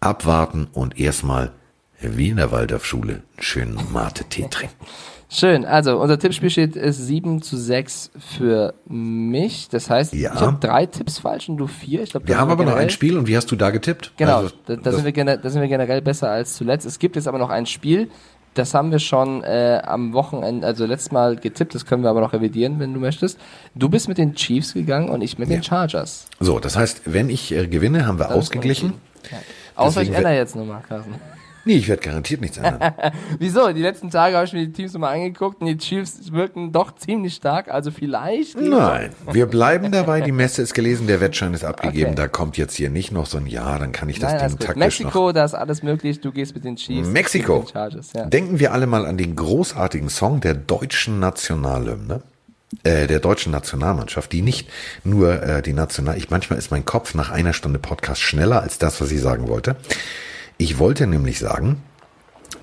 Speaker 1: abwarten und erstmal wie in der Waldorfschule einen schönen Mate-Tee trinken.
Speaker 2: Schön, also unser Tippspiel steht ist 7 zu 6 für mich. Das heißt, ja. ich habe drei Tipps falsch und du vier. Ich
Speaker 1: glaub, wir haben aber noch ein Spiel und wie hast du da getippt?
Speaker 2: Genau, also, da, da, sind wir da sind wir generell besser als zuletzt. Es gibt jetzt aber noch ein Spiel, das haben wir schon äh, am Wochenende, also letztes Mal getippt, das können wir aber noch revidieren, wenn du möchtest. Du bist mit den Chiefs gegangen und ich mit ja. den Chargers.
Speaker 1: So, das heißt, wenn ich äh, gewinne, haben wir das ausgeglichen.
Speaker 2: Ja. Außer ich ändere jetzt nochmal, Carsten.
Speaker 1: Nee, ich werde garantiert nichts ändern. [laughs]
Speaker 2: Wieso? Die letzten Tage habe ich mir die Teams nochmal angeguckt und die Chiefs wirken doch ziemlich stark, also vielleicht.
Speaker 1: Nein, wir bleiben dabei. Die Messe ist gelesen, der Wettschein ist abgegeben. Okay. Da kommt jetzt hier nicht noch so ein Ja, dann kann ich das Nein, Ding taktisch
Speaker 2: Mexiko,
Speaker 1: noch.
Speaker 2: da ist alles möglich. Du gehst mit den Chiefs.
Speaker 1: Mexiko. Den Chargers, ja. Denken wir alle mal an den großartigen Song der deutschen Nationalhymne äh, der deutschen Nationalmannschaft, die nicht nur äh, die National, ich manchmal ist mein Kopf nach einer Stunde Podcast schneller als das, was ich sagen wollte. Ich wollte nämlich sagen,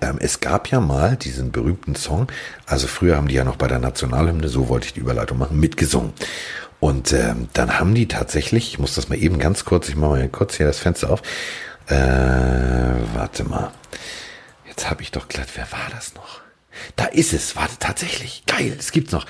Speaker 1: ähm, es gab ja mal diesen berühmten Song, also früher haben die ja noch bei der Nationalhymne, so wollte ich die Überleitung machen, mitgesungen. Und ähm, dann haben die tatsächlich, ich muss das mal eben ganz kurz, ich mache mal kurz hier das Fenster auf. Äh, warte mal. Jetzt habe ich doch glatt, wer war das noch? Da ist es, warte, tatsächlich. Geil, es gibt's noch.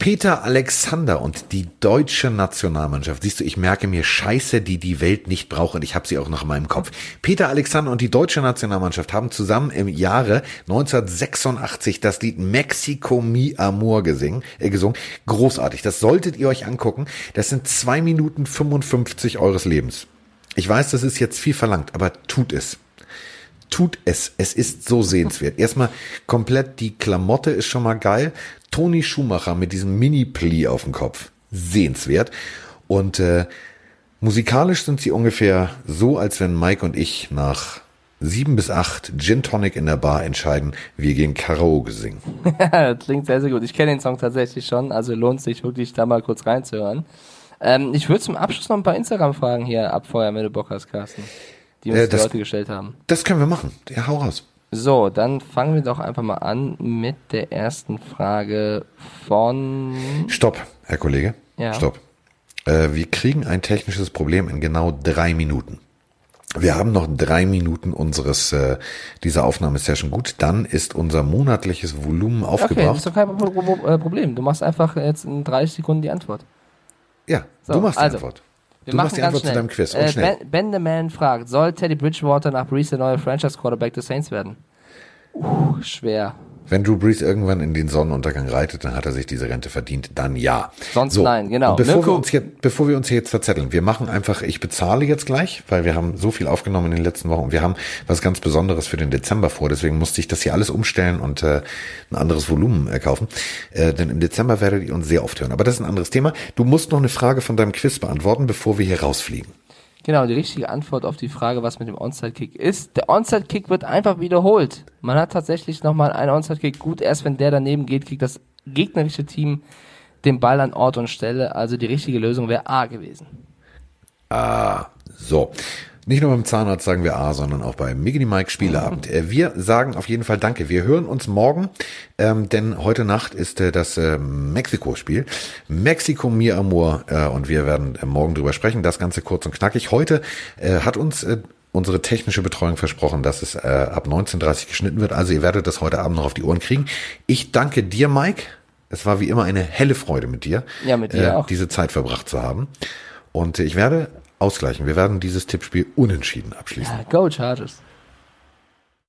Speaker 1: Peter Alexander und die deutsche Nationalmannschaft. Siehst du, ich merke mir Scheiße, die die Welt nicht braucht und ich habe sie auch noch in meinem Kopf. Peter Alexander und die deutsche Nationalmannschaft haben zusammen im Jahre 1986 das Lied Mexico Mi Amor gesingen, äh, gesungen. Großartig. Das solltet ihr euch angucken. Das sind zwei Minuten 55 eures Lebens. Ich weiß, das ist jetzt viel verlangt, aber tut es tut es. Es ist so sehenswert. Erstmal komplett die Klamotte ist schon mal geil. Toni Schumacher mit diesem Mini-Pli auf dem Kopf. Sehenswert. Und äh, musikalisch sind sie ungefähr so, als wenn Mike und ich nach sieben bis acht Gin Tonic in der Bar entscheiden, wir gehen Karaoke singen. [laughs]
Speaker 2: das klingt sehr, sehr gut. Ich kenne den Song tatsächlich schon, also lohnt sich wirklich da mal kurz reinzuhören. Ähm, ich würde zum Abschluss noch ein paar Instagram-Fragen hier abfeuern, wenn du Bock hast, Carsten, die uns äh, das, die Leute gestellt haben.
Speaker 1: Das können wir machen. Ja, hau raus.
Speaker 2: So, dann fangen wir doch einfach mal an mit der ersten Frage von.
Speaker 1: Stopp, Herr Kollege. Ja. Stopp. Äh, wir kriegen ein technisches Problem in genau drei Minuten. Wir haben noch drei Minuten unseres äh, dieser Aufnahmesession gut. Dann ist unser monatliches Volumen aufgebraucht. Okay, das
Speaker 2: ist doch kein äh, Problem. Du machst einfach jetzt in 30 Sekunden die Antwort.
Speaker 1: Ja, so, du machst die also, Antwort.
Speaker 2: Wir du machst die Antwort schnell. zu deinem Quiz. Und äh, schnell. Ben, ben the Man fragt, soll Teddy Bridgewater nach Brees der neue Franchise-Quarterback des Saints werden? Uh, schwer.
Speaker 1: Wenn Drew Brees irgendwann in den Sonnenuntergang reitet, dann hat er sich diese Rente verdient, dann ja.
Speaker 2: Sonst so, nein, genau.
Speaker 1: bevor wir, uns jetzt, bevor wir uns hier jetzt verzetteln, wir machen einfach, ich bezahle jetzt gleich, weil wir haben so viel aufgenommen in den letzten Wochen und wir haben was ganz Besonderes für den Dezember vor, deswegen musste ich das hier alles umstellen und äh, ein anderes Volumen äh, kaufen. Äh, denn im Dezember werdet ihr uns sehr oft hören. Aber das ist ein anderes Thema. Du musst noch eine Frage von deinem Quiz beantworten, bevor wir hier rausfliegen.
Speaker 2: Genau, die richtige Antwort auf die Frage, was mit dem Onside-Kick ist. Der Onside-Kick wird einfach wiederholt. Man hat tatsächlich nochmal einen Onside-Kick. Gut, erst wenn der daneben geht, kriegt das gegnerische Team den Ball an Ort und Stelle. Also die richtige Lösung wäre A gewesen.
Speaker 1: Ah, so. Nicht nur beim Zahnarzt sagen wir A, sondern auch beim Miggy Mike Spieleabend. Äh, wir sagen auf jeden Fall Danke. Wir hören uns morgen, ähm, denn heute Nacht ist äh, das äh, Mexiko-Spiel. Mexico Mi Amor äh, und wir werden äh, morgen drüber sprechen. Das Ganze kurz und knackig. Heute äh, hat uns unsere technische Betreuung versprochen, dass es ab 19.30 geschnitten wird. Also ihr werdet das heute Abend noch auf die Ohren kriegen. Ich danke dir, Mike. Es war wie immer eine helle Freude mit dir,
Speaker 2: ja, mit dir auch.
Speaker 1: diese Zeit verbracht zu haben. Und ich werde ausgleichen. Wir werden dieses Tippspiel unentschieden abschließen. Ja,
Speaker 2: go Chargers.